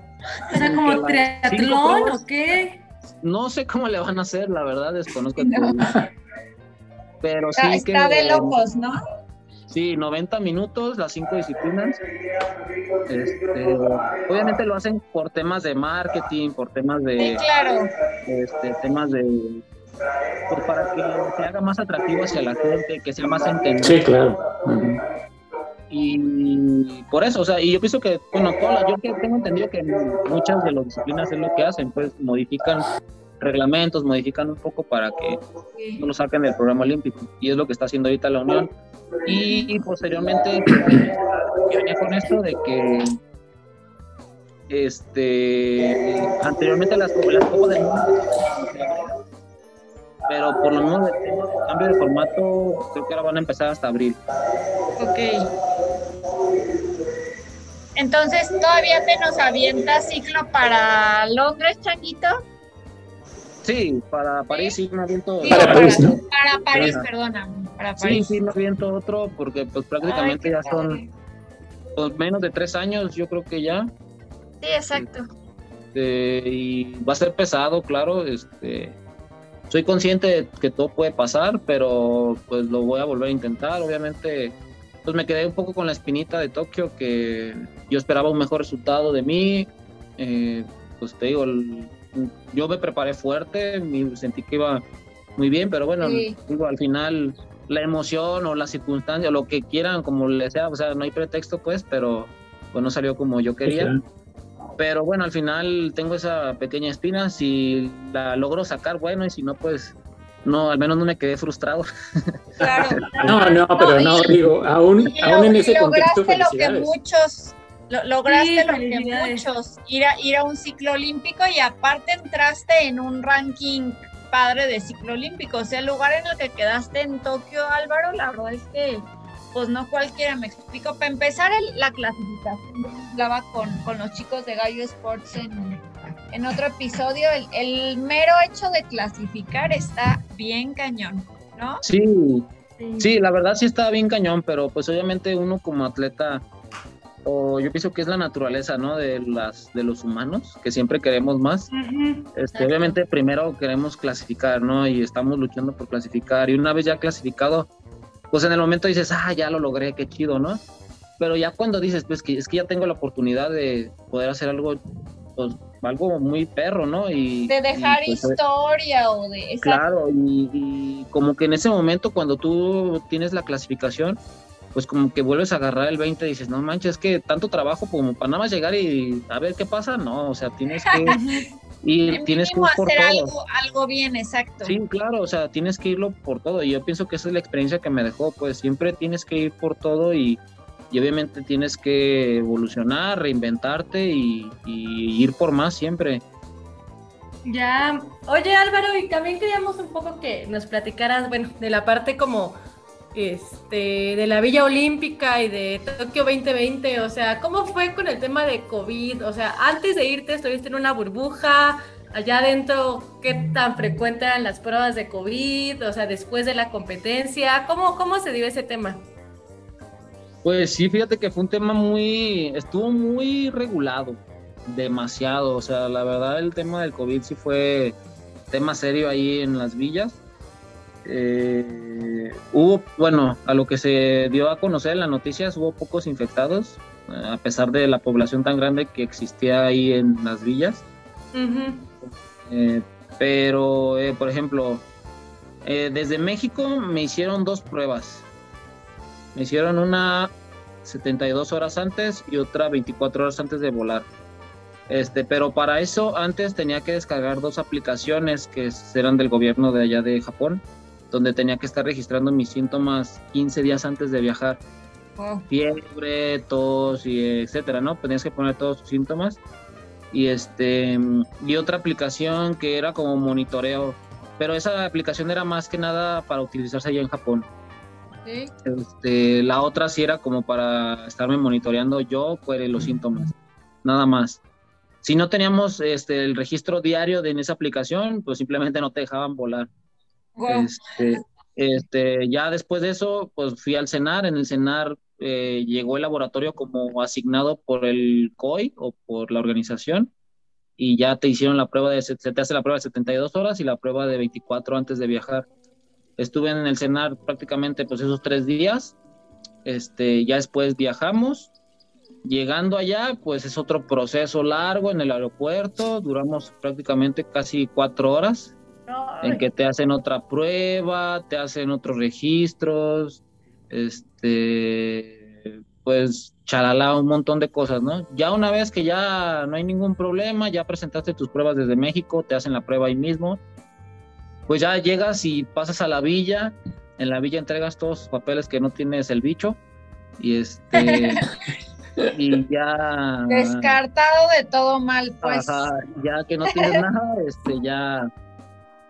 Sea, como triatlón pruebas- o qué? No sé cómo le van a hacer, la verdad desconozco. No. Pero sí Está, que está de locos, ¿no? Sí, 90 minutos, las cinco disciplinas. Este, obviamente lo hacen por temas de marketing, por temas Sí, de claro. este, temas de pues para que se haga más atractivo hacia la gente, que sea más entendido. Sí, claro. Y por eso, o sea, y yo pienso que, bueno, toda, yo tengo entendido que muchas de las disciplinas es lo que hacen, pues modifican reglamentos, modifican un poco para que no lo saquen del programa olímpico. Y es lo que está haciendo ahorita la Unión. Y, posteriormente, venía con esto de que este anteriormente las, las Copas del Mundo pero por lo menos el cambio de formato creo que ahora van a empezar hasta abril. Ok. Entonces, ¿todavía te nos avienta ciclo para Londres, Changuito? Sí, para París sí me aviento. para, París, para París, perdona. Para París. Sí, sí me aviento otro porque pues prácticamente ya son pues, menos de tres años, yo creo que ya. Sí, exacto. Este, y va a ser pesado, claro, este soy consciente de que todo puede pasar, pero pues lo voy a volver a intentar. Obviamente, pues me quedé un poco con la espinita de Tokio, que yo esperaba un mejor resultado de mí. Eh, pues te digo, yo me preparé fuerte, sentí que iba muy bien, pero bueno, digo, al final la emoción o la circunstancia, o lo que quieran, como les sea, o sea, no hay pretexto pues, pero pues no salió como yo quería. Pero bueno, al final tengo esa pequeña espina. Si la logro sacar, bueno, y si no, pues no, al menos no me quedé frustrado. Claro. no, no, pero no, digo, aún, aún en ese contexto. Lograste lo que muchos, lograste lo que muchos, ir a, ir a un ciclo olímpico y aparte entraste en un ranking padre de ciclo olímpico. O sea, el lugar en el que quedaste en Tokio, Álvaro, la verdad es que pues no cualquiera, me explico. Para empezar, la clasificación, hablaba con, con, los chicos de Gallo Sports en, en otro episodio, el, el, mero hecho de clasificar está bien cañón, ¿no? Sí, sí, la verdad sí está bien cañón, pero pues obviamente uno como atleta, o yo pienso que es la naturaleza, ¿no? De, las, de los humanos, que siempre queremos más. este, obviamente primero queremos clasificar, ¿no? Y estamos luchando por clasificar. Y una vez ya clasificado, pues en el momento dices, ah, ya lo logré, qué chido, ¿no? Pero ya cuando dices, pues que es que ya tengo la oportunidad de poder hacer algo, pues algo muy perro, ¿no? Y, de dejar pues, historia o de... Claro, y, como que en ese momento cuando tú tienes la clasificación, pues como que vuelves a agarrar el 20 y dices, no manches, es que tanto trabajo como para nada más llegar y a ver qué pasa, no, o sea, tienes que Y tienes que ir por hacer todo. Algo, algo, bien, exacto. Sí, claro, o sea, tienes que irlo por todo. Y yo pienso que esa es la experiencia que me dejó, pues siempre tienes que ir por todo y, y obviamente tienes que evolucionar, reinventarte y, y, ir por más siempre. Ya, oye Álvaro, y también queríamos un poco que nos platicaras, bueno, de la parte como este, de la Villa Olímpica y de Tokio 2020, o sea, ¿cómo fue con el tema de COVID? O sea, antes de irte estuviste en una burbuja, allá adentro, ¿qué tan frecuente eran las pruebas de COVID? O sea, después de la competencia, ¿cómo, cómo se dio ese tema? Pues sí, fíjate que fue un tema muy, estuvo muy regulado, demasiado, o sea, la verdad el tema del COVID sí fue tema serio ahí en las villas eh, hubo, bueno, a lo que se dio a conocer en las noticias, hubo pocos infectados, eh, a pesar de la población tan grande que existía ahí en las villas. Eh, pero, por ejemplo, desde México me hicieron dos pruebas. Me hicieron una 72 horas antes y otra 24 horas antes de volar. Este, pero para eso antes tenía que descargar dos aplicaciones que eran del gobierno de allá de Japón donde tenía que estar registrando mis síntomas 15 días antes de viajar. Fiebre, tos y etcétera, ¿no? Tenías que poner todos tus síntomas. Y este y otra aplicación que era como monitoreo, pero esa aplicación era más que nada para utilizarse allá en Japón. Este, la otra sí era como para estarme monitoreando yo pues, los síntomas, nada más. Si no teníamos este, el registro diario de en esa aplicación, pues simplemente no te dejaban volar. Este, este, ya después de eso, pues fui al CENAR. En el CENAR eh, llegó el laboratorio como asignado por el COI o por la organización y ya te hicieron la prueba de, se te hace la prueba de 72 horas y la prueba de 24 antes de viajar. Estuve en el CENAR prácticamente pues esos tres días. Este, ya después viajamos. Llegando allá, pues es otro proceso largo en el aeropuerto. Duramos prácticamente casi cuatro horas en que te hacen otra prueba, te hacen otros registros, este, pues chalala, un montón de cosas, ¿no? Ya una vez que ya no hay ningún problema, ya presentaste tus pruebas desde México, te hacen la prueba ahí mismo, pues ya llegas y pasas a la villa, en la villa entregas todos los papeles que no tienes el bicho y este y ya descartado de todo mal pues ya que no tienes nada este ya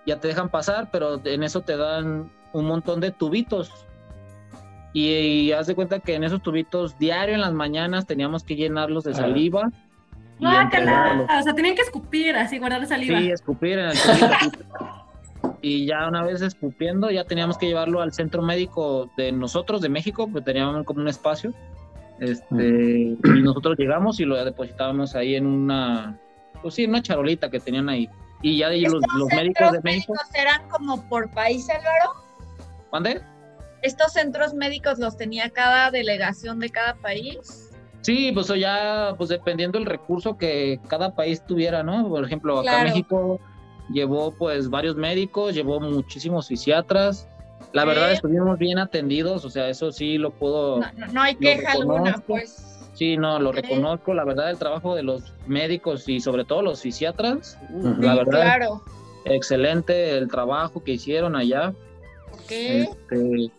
ya te dejan pasar pero en eso te dan un montón de tubitos. Y, haz de cuenta que en esos tubitos diario en las mañanas teníamos que llenarlos de saliva ah, o sea tenían que escupir así guardar la saliva. Sí escupir en el tubito y ya una vez escupiendo ya teníamos que llevarlo al centro médico de nosotros de México pues teníamos como un espacio este, y nosotros llegamos y lo depositábamos ahí en una, pues sí, una charolita que tenían ahí. Y ya de los, los médicos de México. eran como por país, Álvaro? ¿Dónde? ¿Estos centros médicos los tenía cada delegación de cada país? Sí, pues ya, pues dependiendo del recurso que cada país tuviera, ¿no? Por ejemplo, acá México llevó pues varios médicos, llevó muchísimos fisiatras, la verdad estuvimos bien atendidos, o sea, eso sí lo puedo... No, hay queja alguna, pues. Sí, no, lo reconozco, la verdad el trabajo de los médicos y sobre todo los fisiatras, la verdad, claro. excelente el trabajo que hicieron allá. Este,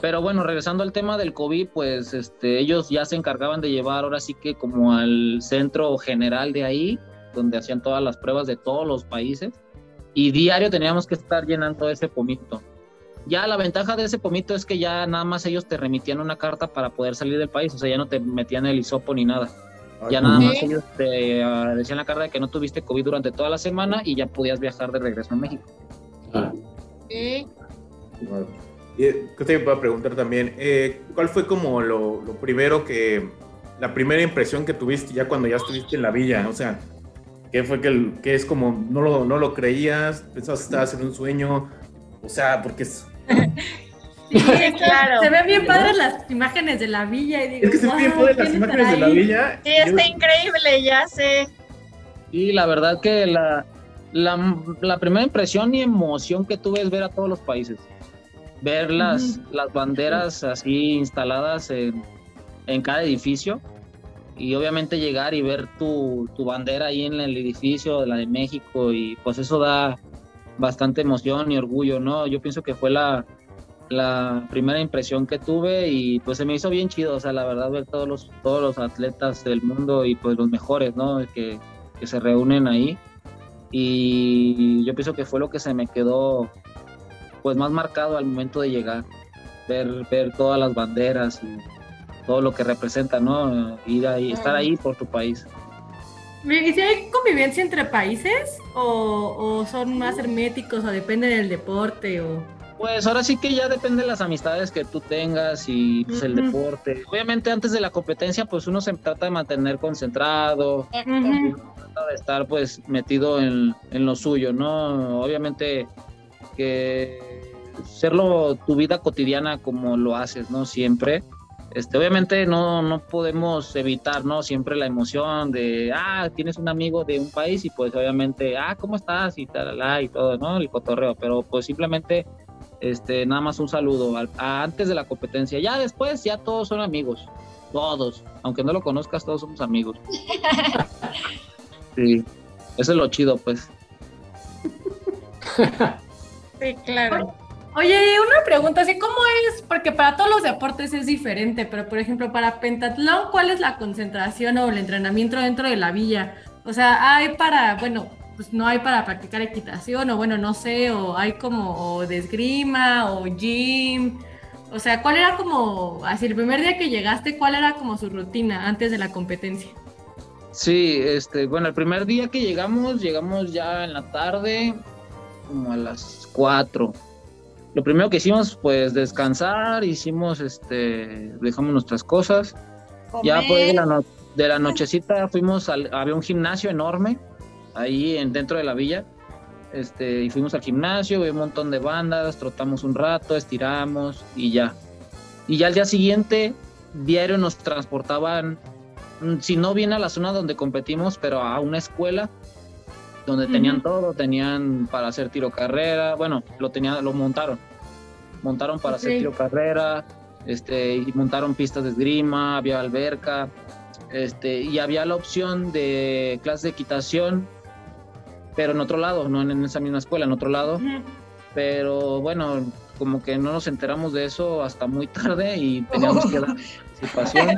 pero bueno, regresando al tema del COVID, pues este, ellos ya se encargaban de llevar ahora sí que como al centro general de ahí, donde hacían todas las pruebas de todos los países, y diario teníamos que estar llenando ese pomito. Ya la ventaja de ese pomito es que ya nada más ellos te remitían una carta para poder salir del país, o sea, ya no te metían el hisopo ni nada. ya nada más ellos te uh, decían la carta de que no tuviste COVID durante toda la semana y ya podías viajar de regreso a México. Ah. ¿Qué te iba a preguntar también? Eh, ¿Cuál fue como lo, primero que, la primera impresión que tuviste ya cuando ya estuviste en la villa? O sea, ¿qué fue que, que es como, no lo, no lo creías, pensabas que estabas en un sueño? O sea, porque es Sí, claro. Se ven bien padres las imágenes de la villa y digo, es que se ven bien padres las imágenes de la villa. Sí, está increíble, ya sé. Y la verdad que la, la, primera impresión y emoción que tuve es ver a todos los países. Ver las, las banderas así instaladas en, en, cada edificio. Y obviamente llegar y ver tu, tu bandera ahí en el edificio, la de México, y pues eso da, bastante emoción y orgullo, ¿no? Yo pienso que fue la, la primera impresión que tuve y pues se me hizo bien chido, o sea, la verdad ver todos los, todos los atletas del mundo y pues los mejores, ¿no? Que, que se reúnen ahí y yo pienso que fue lo que se me quedó pues más marcado al momento de llegar, ver, ver todas las banderas y todo lo que representa, ¿no? Ir ahí, estar ahí por tu país. ¿Y si hay convivencia entre países? ¿O, son más herméticos? ¿O depende del deporte? O... Pues ahora sí que ya depende de las amistades que tú tengas y pues, el deporte. Obviamente antes de la competencia pues uno se trata de mantener concentrado, trata de estar pues metido en, en, lo suyo, ¿no? Obviamente que serlo tu vida cotidiana como lo haces, ¿no? Siempre este, obviamente no, no podemos evitar, ¿no? Siempre la emoción de, ah, tienes un amigo de un país y pues obviamente, ah, ¿cómo estás? Y tal, y todo, ¿no? El cotorreo, pero pues simplemente, este, nada más un saludo antes de la competencia. Ya después, ya todos son amigos, todos, aunque no lo conozcas, todos somos amigos. Sí, eso es lo chido, pues. Sí, claro. Oye, una pregunta, así cómo es, porque para todos los deportes es diferente, pero por ejemplo, para pentatlón, ¿cuál es la concentración o el entrenamiento dentro de la villa? O sea, hay para, bueno, pues no hay para practicar equitación, o bueno, no sé, o hay como o de o gym. O sea, ¿cuál era como, así el primer día que llegaste, cuál era como su rutina antes de la competencia? Sí, este, bueno, el primer día que llegamos, llegamos ya en la tarde, como a las 4 lo primero que hicimos, pues descansar, hicimos, este, dejamos nuestras cosas. Ya pues de la, de la nochecita fuimos al, había un gimnasio enorme ahí en, dentro de la villa. Este, y fuimos al gimnasio, vi un montón de bandas, trotamos un rato, estiramos y ya. Y ya al día siguiente, diario nos transportaban, mm, si no bien a la zona donde competimos, pero a una escuela donde tenían todo, tenían para hacer tiro carrera, bueno, lo tenían, lo montaron, montaron para hacer tiro carrera, este, y montaron pistas de esgrima, había alberca, este, y había la opción de clase de equitación, pero en otro lado, no en esa misma escuela, en otro lado. Pero bueno, como que no nos enteramos de eso hasta muy tarde y teníamos que dar participación.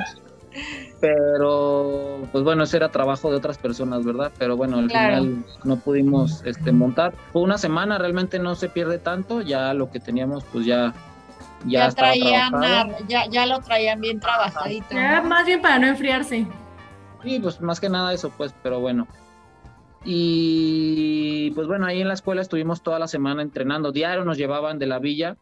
Pero, pues bueno, ese era trabajo de otras personas, ¿verdad? Pero bueno, al final no pudimos este, montar. Fue una semana, realmente no se pierde tanto, ya lo que teníamos, pues ya. Ya, ya traían, ya, ya lo traían bien trabajadito. Ya, más bien para no enfriarse. Sí, pues más que nada eso, pues, pero bueno. Y pues bueno, ahí en la escuela estuvimos toda la semana entrenando. Diario nos llevaban de la villa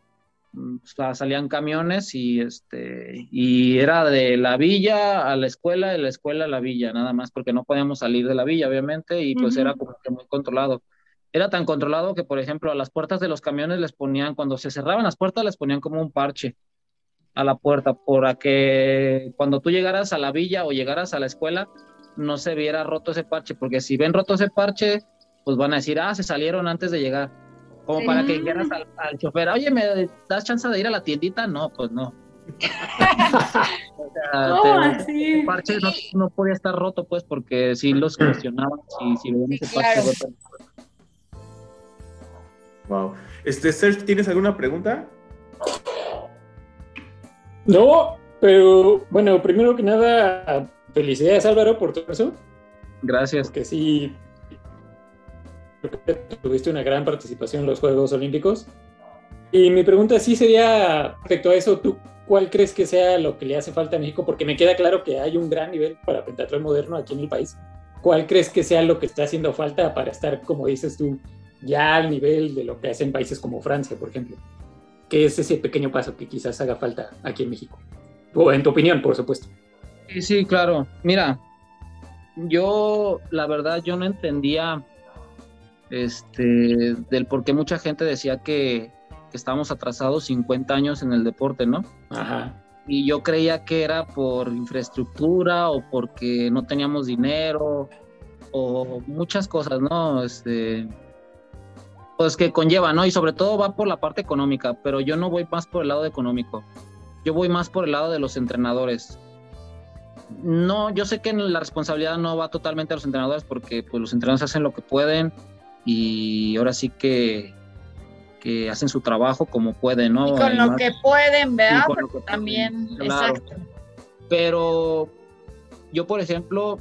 salían camiones y este y era de la villa a la escuela, de la escuela a la villa, nada más, porque no podíamos salir de la villa, obviamente, y pues era como que muy controlado. Era tan controlado que, por ejemplo, a las puertas de los camiones les ponían, cuando se cerraban las puertas, les ponían como un parche a la puerta, para que cuando tú llegaras a la villa o llegaras a la escuela, no se viera roto ese parche, porque si ven roto ese parche, pues van a decir, ah, se salieron antes de llegar como para que dijeras al, chofer, oye, ¿me das chance de ir a la tiendita? No, pues no. o sea, El parche no, podía estar roto, pues, porque si los cuestionaban si, si veían ese parche roto. Wow. Este, Serge, ¿tienes alguna pregunta? No, pero bueno, primero que nada, felicidades Álvaro por todo eso. Gracias. Que sí, tuviste una gran participación en los Juegos Olímpicos. Y mi pregunta sí sería respecto a eso, ¿tú cuál crees que sea lo que le hace falta a México? Porque me queda claro que hay un gran nivel para pentatlón moderno aquí en el país. ¿Cuál crees que sea lo que está haciendo falta para estar, como dices tú, ya al nivel de lo que hacen países como Francia, por ejemplo? ¿Qué es ese pequeño paso que quizás haga falta aquí en México? O en tu opinión, por supuesto. Sí, sí, claro. Mira, yo la verdad yo no entendía este, del por qué mucha gente decía que, estábamos atrasados 50 años en el deporte, ¿no? Ajá. Y yo creía que era por infraestructura o porque no teníamos dinero o muchas cosas, ¿no? Este, pues que conlleva, ¿no? Y sobre todo va por la parte económica, pero yo no voy más por el lado económico. Yo voy más por el lado de los entrenadores. No, yo sé que la responsabilidad no va totalmente a los entrenadores porque pues los entrenadores hacen lo que pueden, y ahora sí que, que hacen su trabajo como pueden, ¿no? Y con lo que pueden, ¿verdad? también, exacto. Pero yo, por ejemplo,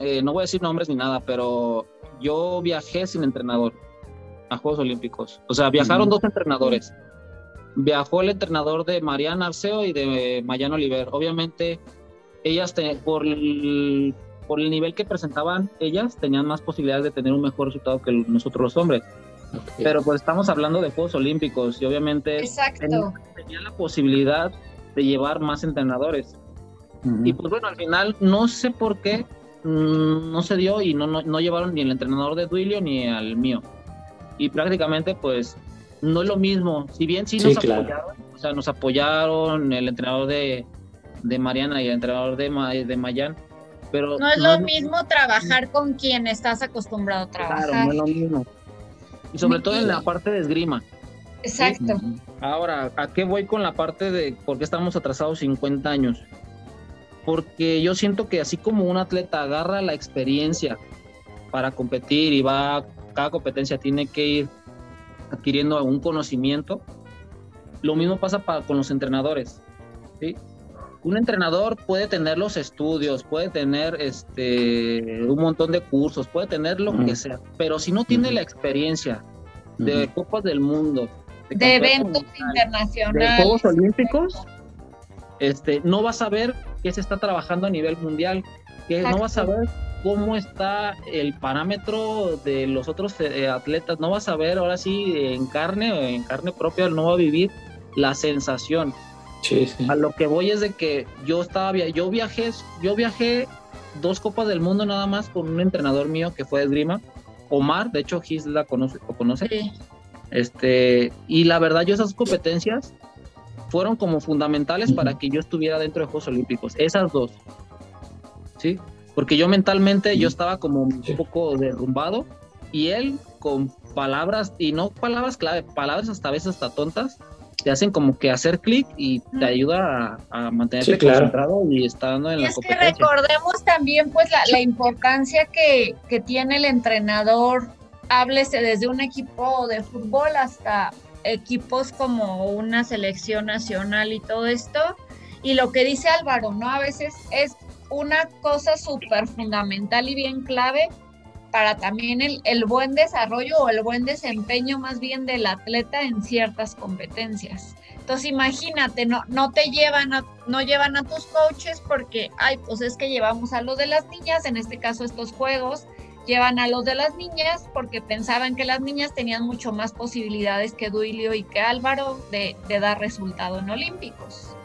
eh, no voy a decir nombres ni nada, pero yo viajé sin entrenador a Juegos Olímpicos. O sea, viajaron dos entrenadores. Viajó el entrenador de Mariana Arceo y de Mayana Oliver. Obviamente, ellas por el, por el nivel que presentaban ellas, tenían más posibilidades de tener un mejor resultado que nosotros los hombres. Pero pues estamos hablando de Juegos Olímpicos y obviamente tenía la posibilidad de llevar más entrenadores. Y pues bueno, al final no sé por qué mm, no se dio y no, no, llevaron ni el entrenador de Duilio ni al mío. Y prácticamente pues no es lo mismo. Si bien sí nos apoyaron, o sea, nos apoyaron el entrenador de, de Mariana y el entrenador de, de Mayan, no es lo mismo trabajar con quien estás acostumbrado a trabajar. Claro, no es lo mismo. Y sobre todo en la parte de esgrima. Exacto. Ahora, ¿a qué voy con la parte de por qué estamos atrasados 50 años? Porque yo siento que así como un atleta agarra la experiencia para competir y va, cada competencia tiene que ir adquiriendo un conocimiento, lo mismo pasa para, con los entrenadores. ¿sí? Un entrenador puede tener los estudios, puede tener este un montón de cursos, puede tener lo que sea, pero si no tiene la experiencia de Copas del Mundo, de, eventos internacionales, de Juegos Olímpicos, este, no va a saber qué se está trabajando a nivel mundial, que no va a saber cómo está el parámetro de los otros eh, atletas, no va a saber ahora sí en carne, o en carne propia, no va a vivir la sensación. A lo que voy es de que yo estaba, yo viajé, yo viajé dos copas del mundo nada más con un entrenador mío que fue de esgrima, Omar, de hecho Gis la conoce, lo conoce. Este, y la verdad yo esas competencias fueron como fundamentales para que yo estuviera dentro de Juegos Olímpicos, esas dos. ¿Sí? Porque yo mentalmente yo estaba como un poco derrumbado Y él con palabras, y no palabras clave, palabras hasta a veces hasta tontas, te hacen como que hacer clic y te ayuda a, mantenerte concentrado y estando en y la es que recordemos también pues la, la importancia que, que, tiene el entrenador, háblese desde un equipo de fútbol hasta equipos como una selección nacional y todo esto. Y lo que dice Álvaro, ¿no? A veces es una cosa súper fundamental y bien clave para también el, el, buen desarrollo o el buen desempeño más bien del atleta en ciertas competencias. Entonces imagínate, no, no te llevan a, no llevan a tus coaches porque, ay, pues es que llevamos a los de las niñas, en este caso estos juegos, llevan a los de las niñas porque pensaban que las niñas tenían mucho más posibilidades que Duilio y que Álvaro de, de dar resultado en Olímpicos.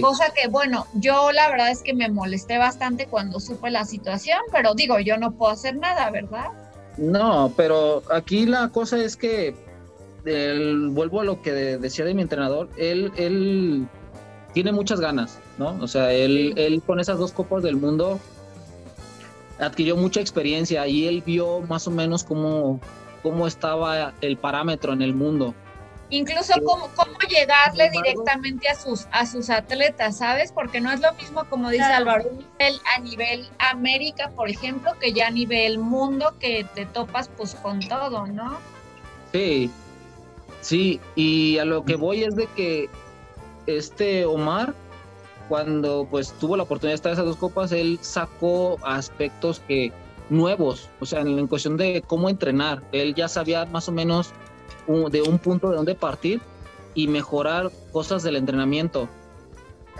Cosa que, bueno, yo la verdad es que me molesté bastante cuando supe la situación, pero digo, yo no puedo hacer nada, ¿verdad? No, pero aquí la cosa es que, vuelvo a lo que decía de mi entrenador, él, él tiene muchas ganas, ¿no? O sea, él, él con esas dos copas del mundo adquirió mucha experiencia y él vio más o menos cómo, cómo estaba el parámetro en el mundo. Incluso cómo, cómo llegarle directamente a sus, a sus atletas, ¿sabes? Porque no es lo mismo, como dice Álvaro, a nivel América, por ejemplo, que ya a nivel mundo, que te topas pues con todo, ¿no? Sí, sí, y a lo que voy es de que este Omar, cuando pues tuvo la oportunidad de estar en esas dos copas, él sacó aspectos que nuevos, o sea, en cuestión de cómo entrenar, él ya sabía más o menos de un punto de donde partir y mejorar cosas del entrenamiento.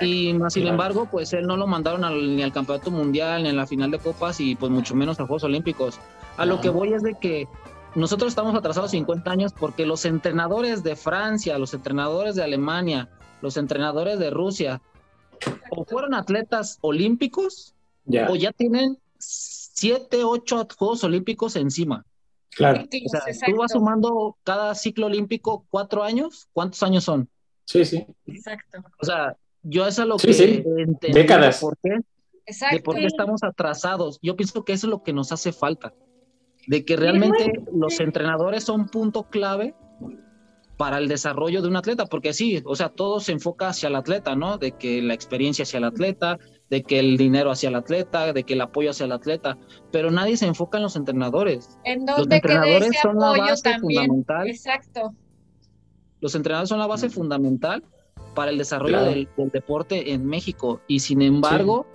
Y más sin embargo, pues él no lo mandaron ni al campeonato mundial, ni a la final de copas y pues mucho menos a Juegos Olímpicos. A lo que voy es de que nosotros estamos atrasados 50 años porque los entrenadores de Francia, los entrenadores de Alemania, los entrenadores de Rusia, o fueron atletas olímpicos o ya tienen 7, 8 Juegos Olímpicos encima. Claro. O sea, tú vas sumando cada ciclo olímpico cuatro años, ¿cuántos años son? Sí, sí. Exacto. O sea, yo eso es lo que sí. Décadas. por qué, de por qué estamos atrasados. Yo pienso que eso es lo que nos hace falta. De que realmente los entrenadores son punto clave para el desarrollo de un atleta, porque sí, o sea, todo se enfoca hacia el atleta, ¿no? De que la experiencia hacia el atleta, de que el dinero hacia el atleta, de que el apoyo hacia el atleta, pero nadie se enfoca en los entrenadores. ¿En dónde los entrenadores son la base fundamental. Exacto. Los entrenadores son la base fundamental para el desarrollo del, deporte en México y sin embargo,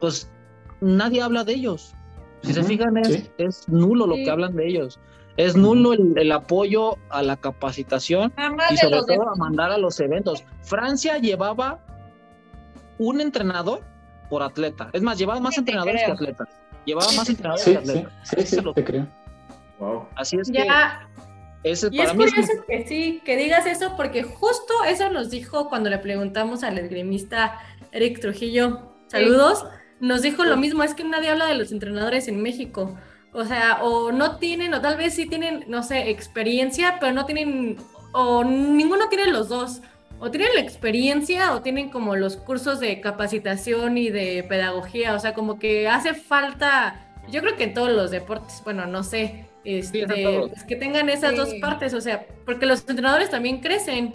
pues nadie habla de ellos. Si se fijan, es, nulo lo que hablan de ellos. Es nulo el, apoyo a la capacitación y sobre todo a mandar a los eventos. Francia llevaba un entrenador por atleta. Es más, llevaba más entrenadores que atletas. Llevaba más entrenadores que atletas. Sí, sí, sí, te creo. Wow. Así es que ese y es curioso que sí, que digas eso, porque justo eso nos dijo cuando le preguntamos al esgrimista Eric Trujillo, saludos, nos dijo lo mismo, es que nadie habla de los entrenadores en México. O sea, o no tienen, o tal vez sí tienen, no sé, experiencia, pero no tienen, o ninguno tiene los dos o tienen la experiencia o tienen como los cursos de capacitación y de pedagogía, o sea, como que hace falta, yo creo que en todos los deportes, bueno, no sé, este, pues que tengan esas dos partes, o sea, porque los entrenadores también crecen.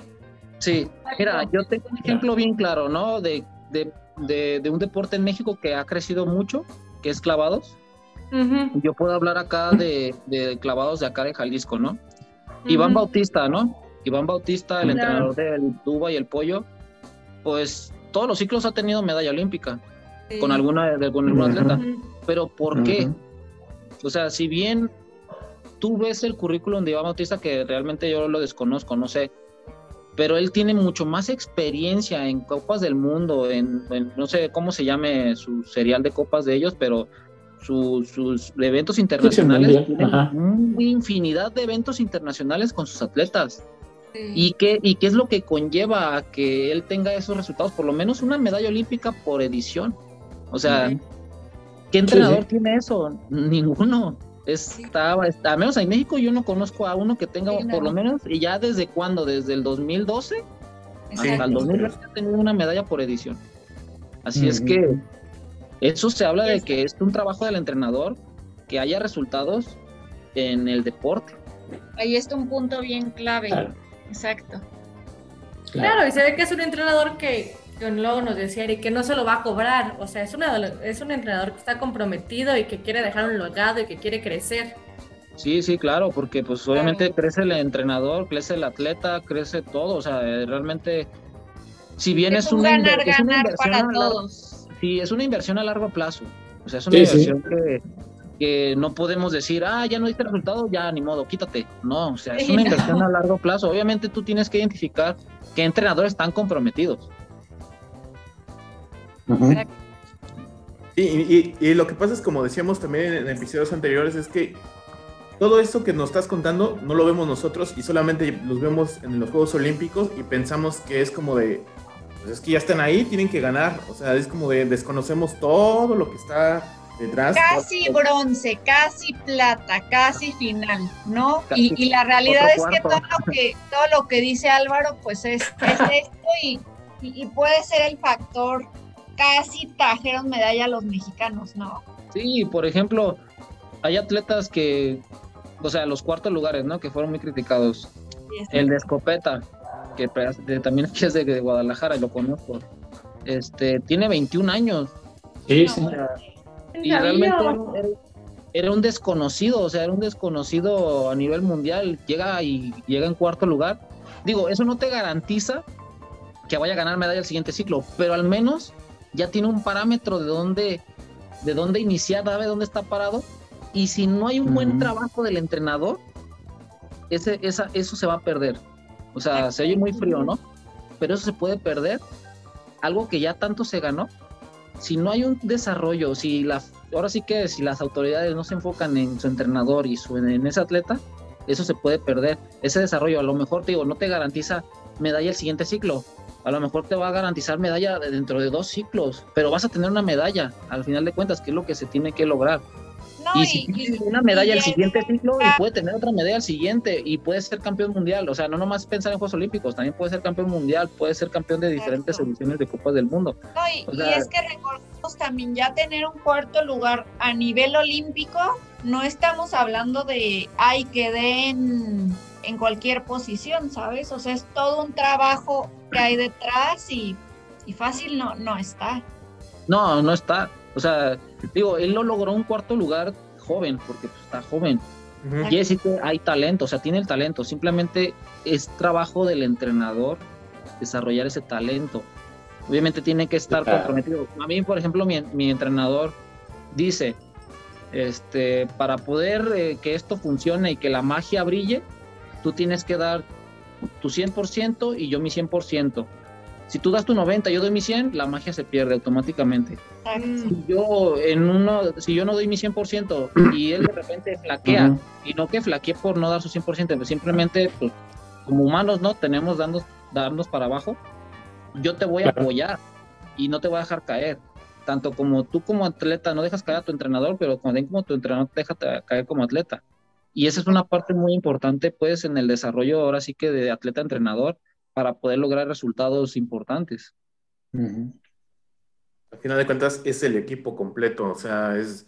Sí, mira, yo tengo un ejemplo bien claro, ¿no? De, de, de, un deporte en México que ha crecido mucho, que es clavados. Yo puedo hablar acá de, de, clavados de acá de Jalisco, ¿no? Iván Bautista, ¿no? Iván Bautista, el entrenador del Tuba y el Pollo, pues todos los ciclos ha tenido medalla olímpica con alguna de algún atleta. Pero ¿por qué? O sea, si bien tú ves el currículum de Iván Bautista, que realmente yo lo desconozco, no sé, pero él tiene mucho más experiencia en Copas del Mundo, en, no sé cómo se llame su serial de copas de ellos, pero sus eventos internacionales, tienen infinidad de eventos internacionales con sus atletas. ¿Y, qué, ¿Y qué es lo que conlleva a que él tenga esos resultados? Por lo menos una medalla olímpica por edición. O sea, ¿qué entrenador tiene eso? Ninguno. Estaba, está, al menos en México yo no conozco a uno que tenga por lo menos, y ya desde cuándo, desde el 2012 hasta el 2020 ha tenido una medalla por edición. Así es que eso se habla de que es un trabajo del entrenador, que haya resultados en el deporte. Ahí está un punto bien clave. Exacto. Claro. y se ve que es un entrenador que, luego nos decía y que no se lo va a cobrar. O sea, es, una, es un entrenador que está comprometido y que quiere dejar un legado y que quiere crecer. Sí, sí, claro, porque pues obviamente crece el entrenador, crece el atleta, crece todo, o sea, realmente, si bien es, un ganar, ganar para todos. sí, es una inversión a largo plazo, o sea, es una inversión que, que, no podemos decir, ah, ya no diste resultado, ya ni modo, quítate, no, o sea, es una inversión a largo plazo, obviamente tú tienes que identificar qué entrenadores están comprometidos. Sí, y, y, lo que pasa es, como decíamos también en episodios anteriores, es que todo esto que nos estás contando no lo vemos nosotros y solamente los vemos en los Juegos Olímpicos y pensamos que es como de, pues es que ya están ahí, tienen que ganar. O sea, es como de desconocemos todo lo que está detrás. Casi bronce, casi plata, casi final, ¿no? y, la realidad es que todo lo que todo lo que dice Álvaro, pues es, esto y, y, puede ser el factor casi trajeron medalla a los mexicanos, ¿no? Sí, por ejemplo, hay atletas que o sea, los cuartos lugares, ¿no? Que fueron muy criticados. El de escopeta, que también es de, Guadalajara y lo conozco. Este, tiene 21 años. Sí, sí. Y realmente era, un desconocido, o sea, era un desconocido a nivel mundial. Llega y llega en cuarto lugar. Digo, eso no te garantiza que vaya a ganar medalla el siguiente ciclo, pero al menos ya tiene un parámetro de dónde, de dónde iniciar, sabe dónde está parado y si no hay un buen trabajo del entrenador, ese, esa, eso se va a perder. O sea, se oye muy frío, ¿no? Pero eso se puede perder. Algo que ya tanto se ganó. Si no hay un desarrollo, si las, ahora sí que si las autoridades no se enfocan en su entrenador y su, en ese atleta, eso se puede perder. Ese desarrollo, a lo mejor te digo, no te garantiza medalla el siguiente ciclo. A lo mejor te va a garantizar medalla dentro de dos ciclos, pero vas a tener una medalla al final de cuentas, que es lo que se tiene que lograr y si tiene una medalla al siguiente ciclo y puede tener otra medalla al siguiente y puede ser campeón mundial, o sea, no nomás pensar en Juegos Olímpicos, también puede ser campeón mundial, puede ser campeón de diferentes ediciones de Copas del Mundo. No, y, es que recordemos también ya tener un cuarto lugar a nivel olímpico, no estamos hablando de, ay, quedé en, en cualquier posición, ¿sabes? O sea, es todo un trabajo que hay detrás y, y fácil no, no está. No, no está. O sea, digo, él no logró un cuarto lugar joven, porque pues, está joven. Y es que hay talento, o sea, tiene el talento. Simplemente es trabajo del entrenador desarrollar ese talento. Obviamente tiene que estar comprometido. A mí, por ejemplo, mi, entrenador dice, este, para poder eh, que esto funcione y que la magia brille, tú tienes que dar tu 100% y yo mi 100%. Si tú das tu 90 y yo doy mi 100, la magia se pierde automáticamente. Si yo, en uno, si yo no doy mi 100% y él de repente flaquea, y no que flaquee por no dar su 100%, pero simplemente pues, como humanos, ¿no? Tenemos dando, darnos para abajo, yo te voy a apoyar y no te voy a dejar caer. Tanto como tú como atleta no dejas caer a tu entrenador, pero también como tu entrenador te deja caer como atleta. Y esa es una parte muy importante, pues, en el desarrollo ahora sí que de atleta-entrenador, para poder lograr resultados importantes. Al final de cuentas es el equipo completo, o sea, es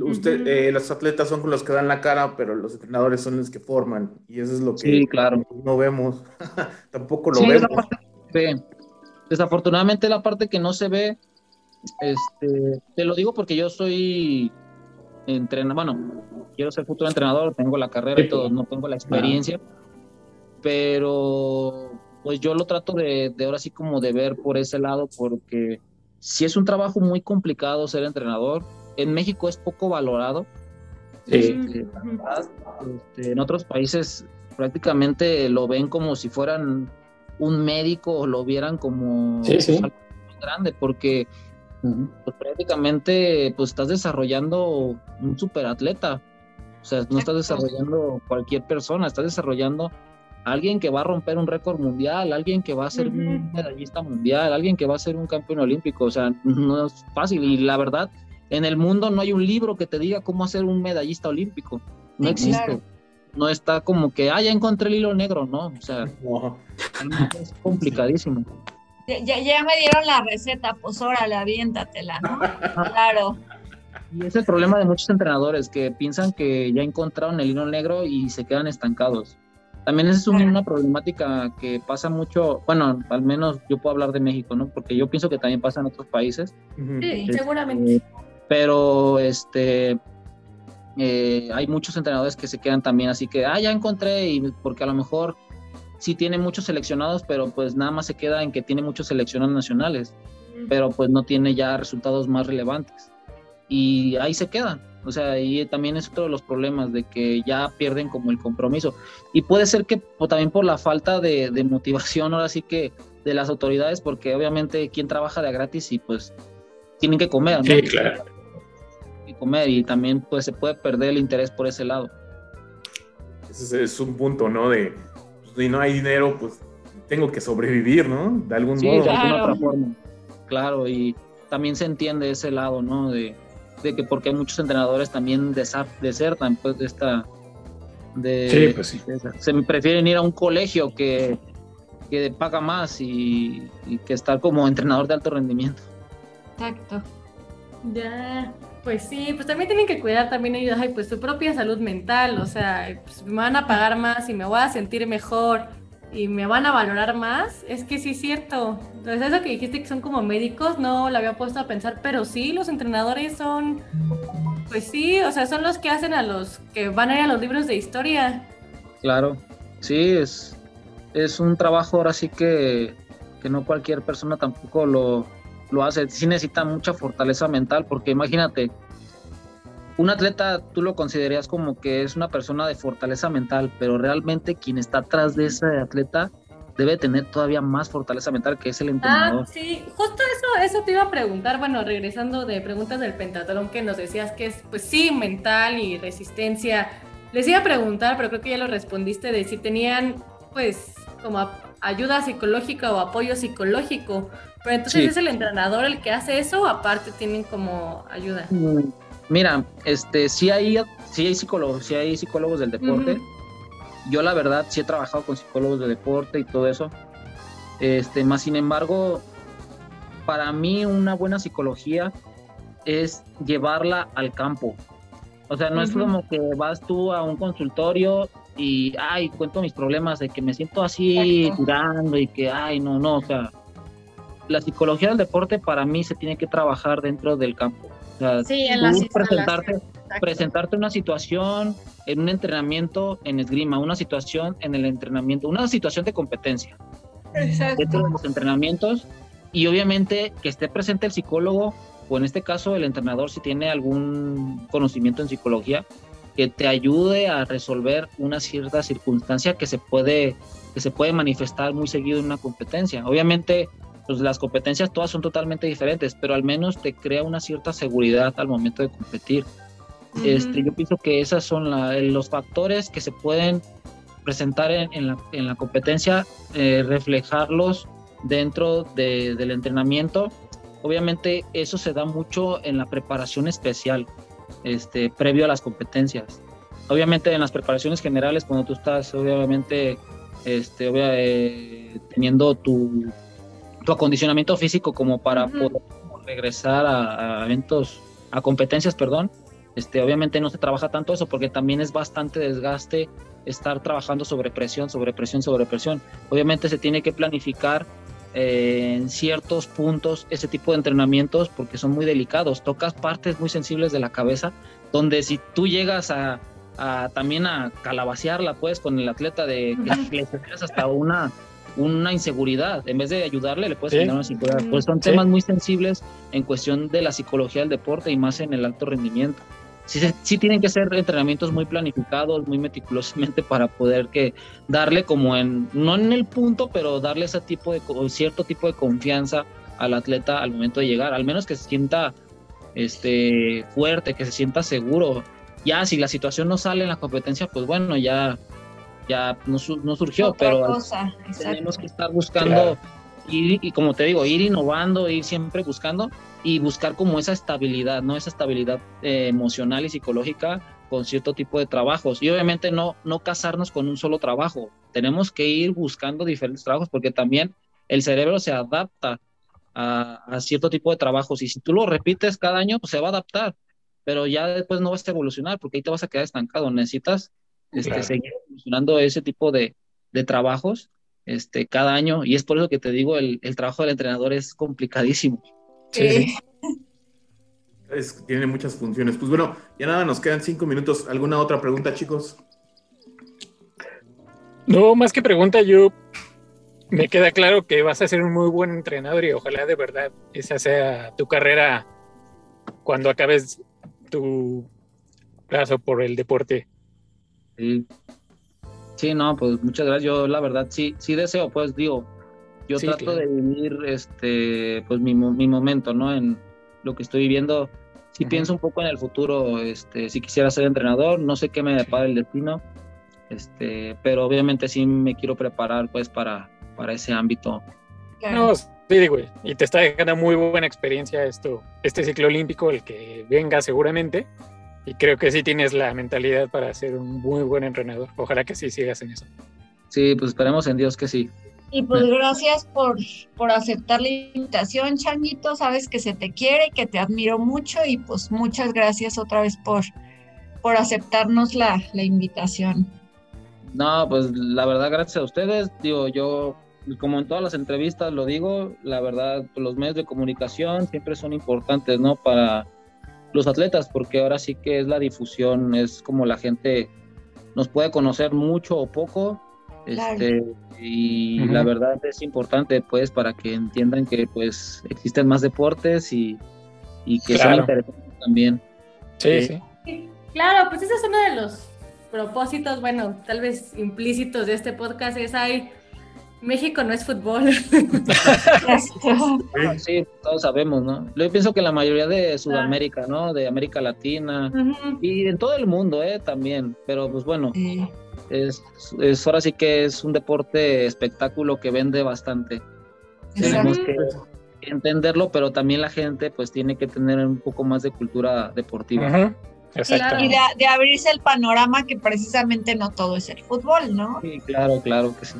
usted, eh, los atletas son los que dan la cara, pero los entrenadores son los que forman y eso es lo que sí, claro. no vemos, tampoco lo vemos. Desafortunadamente la parte que no se ve, este, te lo digo porque yo soy entrenador, bueno, quiero ser futuro entrenador, tengo la carrera y todo, no tengo la experiencia, pero pues yo lo trato de, de ahora sí como de ver por ese lado, porque si es un trabajo muy complicado ser entrenador, en México es poco valorado. Este, este, en otros países prácticamente lo ven como si fueran un médico o lo vieran como algo grande, porque pues, prácticamente pues estás desarrollando un superatleta. O sea, no estás desarrollando cualquier persona, estás desarrollando alguien que va a romper un récord mundial, alguien que va a ser un medallista mundial, alguien que va a ser un campeón olímpico, o sea, no es fácil y la verdad, en el mundo no hay un libro que te diga cómo hacer un medallista olímpico, no existe. No está como que, ah, ya encontré el hilo negro, ¿no? O sea, es complicadísimo. Ya, ya, me dieron la receta, pues órale, aviéntatela, ¿no? claro. Y es el problema de muchos entrenadores que piensan que ya encontraron el hilo negro y se quedan estancados. También esa es una problemática que pasa mucho, bueno, al menos yo puedo hablar de México, ¿no? Porque yo pienso que también pasa en otros países. Sí, seguramente. Pero este, eh, hay muchos entrenadores que se quedan también así que, ah, ya encontré, y porque a lo mejor sí tiene muchos seleccionados, pero pues nada más se queda en que tiene muchos seleccionados nacionales, pero pues no tiene ya resultados más relevantes. Y ahí se quedan. O sea, ahí también es otro de los problemas de que ya pierden como el compromiso. Y puede ser que o también por la falta de, motivación, ahora sí que de las autoridades, porque obviamente quien trabaja de gratis y pues tienen que comer. ¿no? Sí, claro. Y comer y también pues se puede perder el interés por ese lado. Ese es un punto, ¿no? De pues, si no hay dinero, pues tengo que sobrevivir, ¿no? De algún modo. de alguna otra forma. Claro, y también se entiende ese lado, ¿no? De, de que porque muchos entrenadores también desertan pues de esta de, sí, pues sí. se prefieren ir a un colegio que, que paga más y, que estar como entrenador de alto rendimiento. Exacto. Ya, pues sí, pues también tienen que cuidar también ellos, ay, pues su propia salud mental, o sea, pues me van a pagar más y me voy a sentir mejor y me van a valorar más, es que sí es cierto. Entonces eso que dijiste que son como médicos, no lo había puesto a pensar, pero sí, los entrenadores son, pues sí, o sea, son los que hacen a los que van a ir a los libros de historia. Claro, sí, es, es un trabajo ahora sí que, que no cualquier persona tampoco lo, lo hace. Sí necesita mucha fortaleza mental, porque imagínate, un atleta tú lo considerarías como que es una persona de fortaleza mental, pero realmente quien está atrás de ese atleta debe tener todavía más fortaleza mental que es el entrenador. Ah, sí, justo eso, eso te iba a preguntar, bueno, regresando de preguntas del pentatlón que nos decías que es, pues sí, mental y resistencia. Les iba a preguntar, pero creo que ya lo respondiste, de si tenían, pues, como ayuda psicológica o apoyo psicológico. Pero entonces es el entrenador el que hace eso o aparte tienen como ayuda. Mm, Mira, este, sí hay, sí hay psicólogos, sí hay psicólogos del deporte. Yo la verdad sí he trabajado con psicólogos de deporte y todo eso. Este, más sin embargo, para mí una buena psicología es llevarla al campo. O sea, no es como que vas tú a un consultorio y, ay, cuento mis problemas de que me siento así curando y que, ay, no, no, o sea, la psicología del deporte para mí se tiene que trabajar dentro del campo sí, en la presentarte, presentarte una situación en un entrenamiento en esgrima, una situación en el entrenamiento, una situación de competencia. Dentro de los entrenamientos y obviamente que esté presente el psicólogo o en este caso el entrenador si tiene algún conocimiento en psicología que te ayude a resolver una cierta circunstancia que se puede que se puede manifestar muy seguido en una competencia. Obviamente pues las competencias todas son totalmente diferentes, pero al menos te crea una cierta seguridad al momento de competir. este, yo pienso que esos son los factores que se pueden presentar en, la, en la, competencia, eh, reflejarlos dentro de, del entrenamiento. Obviamente eso se da mucho en la preparación especial, este, previo a las competencias. Obviamente en las preparaciones generales, cuando tú estás obviamente este, eh, teniendo tu, tu acondicionamiento físico como para poder regresar a, eventos, a competencias, perdón. Este, obviamente no se trabaja tanto eso porque también es bastante desgaste estar trabajando sobre presión, sobre presión, sobre presión. Obviamente se tiene que planificar eh, en ciertos puntos ese tipo de entrenamientos porque son muy delicados. Tocas partes muy sensibles de la cabeza donde si tú llegas a, también a calabacearla pues con el atleta de que le hasta una una inseguridad. En vez de ayudarle, le puedes generar una inseguridad. Pues son temas muy sensibles en cuestión de la psicología del deporte y más en el alto rendimiento. Sí, sí tienen que ser entrenamientos muy planificados, muy meticulosamente para poder que darle como en, no en el punto, pero darle ese tipo de, cierto tipo de confianza al atleta al momento de llegar, al menos que se sienta este, fuerte, que se sienta seguro. Ya, si la situación no sale en la competencia, pues bueno, ya ya no, no surgió, pero tenemos que estar buscando ir, y como te digo, ir innovando, ir siempre buscando y buscar como esa estabilidad, ¿no? Esa estabilidad eh, emocional y psicológica con cierto tipo de trabajos. Y obviamente no, no casarnos con un solo trabajo. Tenemos que ir buscando diferentes trabajos porque también el cerebro se adapta a, a cierto tipo de trabajos y si tú lo repites cada año, pues se va a adaptar. pero ya después no vas a evolucionar porque ahí te vas a quedar estancado. Necesitas este, seguir evolucionando ese tipo de, de, trabajos este, cada año y es por eso que te digo, el, el trabajo del entrenador es complicadísimo. Sí. Es, tiene muchas funciones. Pues bueno, ya nada, nos quedan cinco minutos. ¿Alguna otra pregunta, chicos? No, más que pregunta, yo me queda claro que vas a ser un muy buen entrenador y ojalá de verdad esa sea tu carrera cuando acabes tu plazo por el deporte. Sí. Sí, no, pues muchas gracias. Yo la verdad sí, sí deseo, pues digo, yo trato de vivir este, pues mi, mi, momento, ¿no? En lo que estoy viviendo. Si pienso un poco en el futuro, este, si quisiera ser entrenador, no sé qué me depara el destino, este, pero obviamente sí me quiero preparar pues para, para ese ámbito. No, sí, güey, y te está dejando muy buena experiencia esto, este ciclo olímpico, el que venga seguramente, y creo que sí tienes la mentalidad para ser un muy buen entrenador. Ojalá que sí sigas en eso. Sí, pues esperemos en Dios que sí. Y pues gracias por, por aceptar la invitación, Changuito. Sabes que se te quiere y que te admiro mucho y pues muchas gracias otra vez por, por aceptarnos la, la invitación. No, pues la verdad, gracias a ustedes. Digo, yo, como en todas las entrevistas lo digo, la verdad, los medios de comunicación siempre son importantes, ¿no? Para los atletas, porque ahora sí que es la difusión, es como la gente nos puede conocer mucho o poco, este, y la verdad es importante, pues, para que entiendan que, pues, existen más deportes y, y que son interesantes también. Sí, sí, sí. Claro, pues ese es uno de los propósitos, bueno, tal vez implícitos de este podcast es hay México no es fútbol. sí, todos sabemos, ¿no? Yo pienso que la mayoría de Sudamérica, ¿no? De América Latina y en todo el mundo, ¿eh? También, pero pues bueno, es, es, ahora sí que es un deporte espectáculo que vende bastante. Tenemos que entenderlo, pero también la gente pues tiene que tener un poco más de cultura deportiva. Y de, de, abrirse el panorama que precisamente no todo es el fútbol, ¿no? Sí, claro, claro que sí.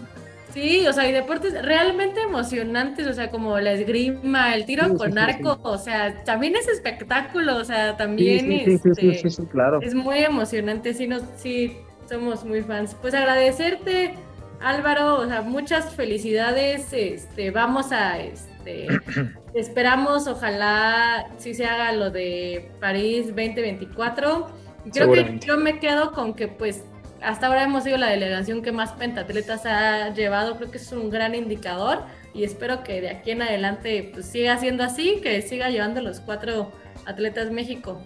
Sí, o sea, hay deportes realmente emocionantes, o sea, como la esgrima, el tiro con arco, o sea, también es espectáculo, o sea, también este, claro. es muy emocionante, sí, nos, sí, somos muy fans. Pues agradecerte, Álvaro, o sea, muchas felicidades, este, vamos a, este, esperamos, ojalá sí se haga lo de París 2024. Creo que yo me quedo con que pues hasta ahora hemos sido la delegación que más pentatletas ha llevado, creo que es un gran indicador y espero que de aquí en adelante pues, siga siendo así, que siga llevando los cuatro atletas México.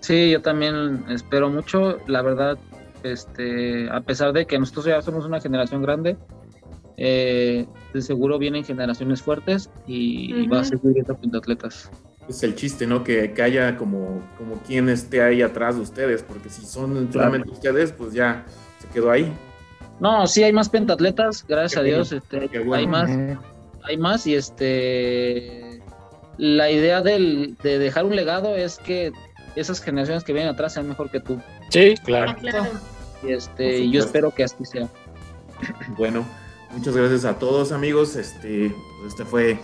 Sí, yo también espero mucho, la verdad, este, a pesar de que nosotros ya somos una generación grande, eh, de seguro vienen generaciones fuertes y, va a seguir viendo pentatletas es el chiste, ¿no? Que, que, haya como, como quien esté ahí atrás de ustedes, porque si son solamente ustedes, pues ya se quedó ahí. No, sí hay más pentatletas, gracias a Dios, este, hay más, hay más y este, la idea del, de dejar un legado es que esas generaciones que vienen atrás sean mejor que tú. Sí, claro. Y este, yo espero que así sea. Bueno, muchas gracias a todos amigos, este, pues este fue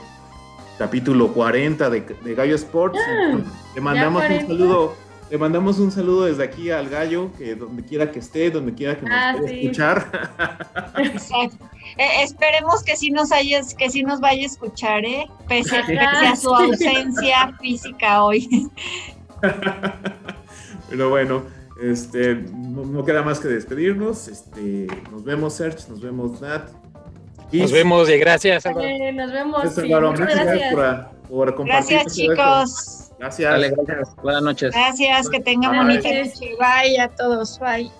capítulo 40 de, de Gallo Sports. Ah, le mandamos un saludo, le mandamos un saludo desde aquí al Gallo, que donde quiera que esté, donde quiera que nos ah, pueda escuchar. Exacto. Eh, esperemos que sí nos hayas, que sí nos vaya a escuchar, ¿eh? Pese, a su ausencia física hoy. Pero bueno, este, no, queda más que despedirnos. Este, nos vemos, Serge, nos vemos, Nat. Nos vemos y gracias, nos vemos. gracias, Por, compartir. Gracias, chicos. Gracias. gracias. Buenas noches. Gracias, que tengan bonita noche. Bye a todos. Bye.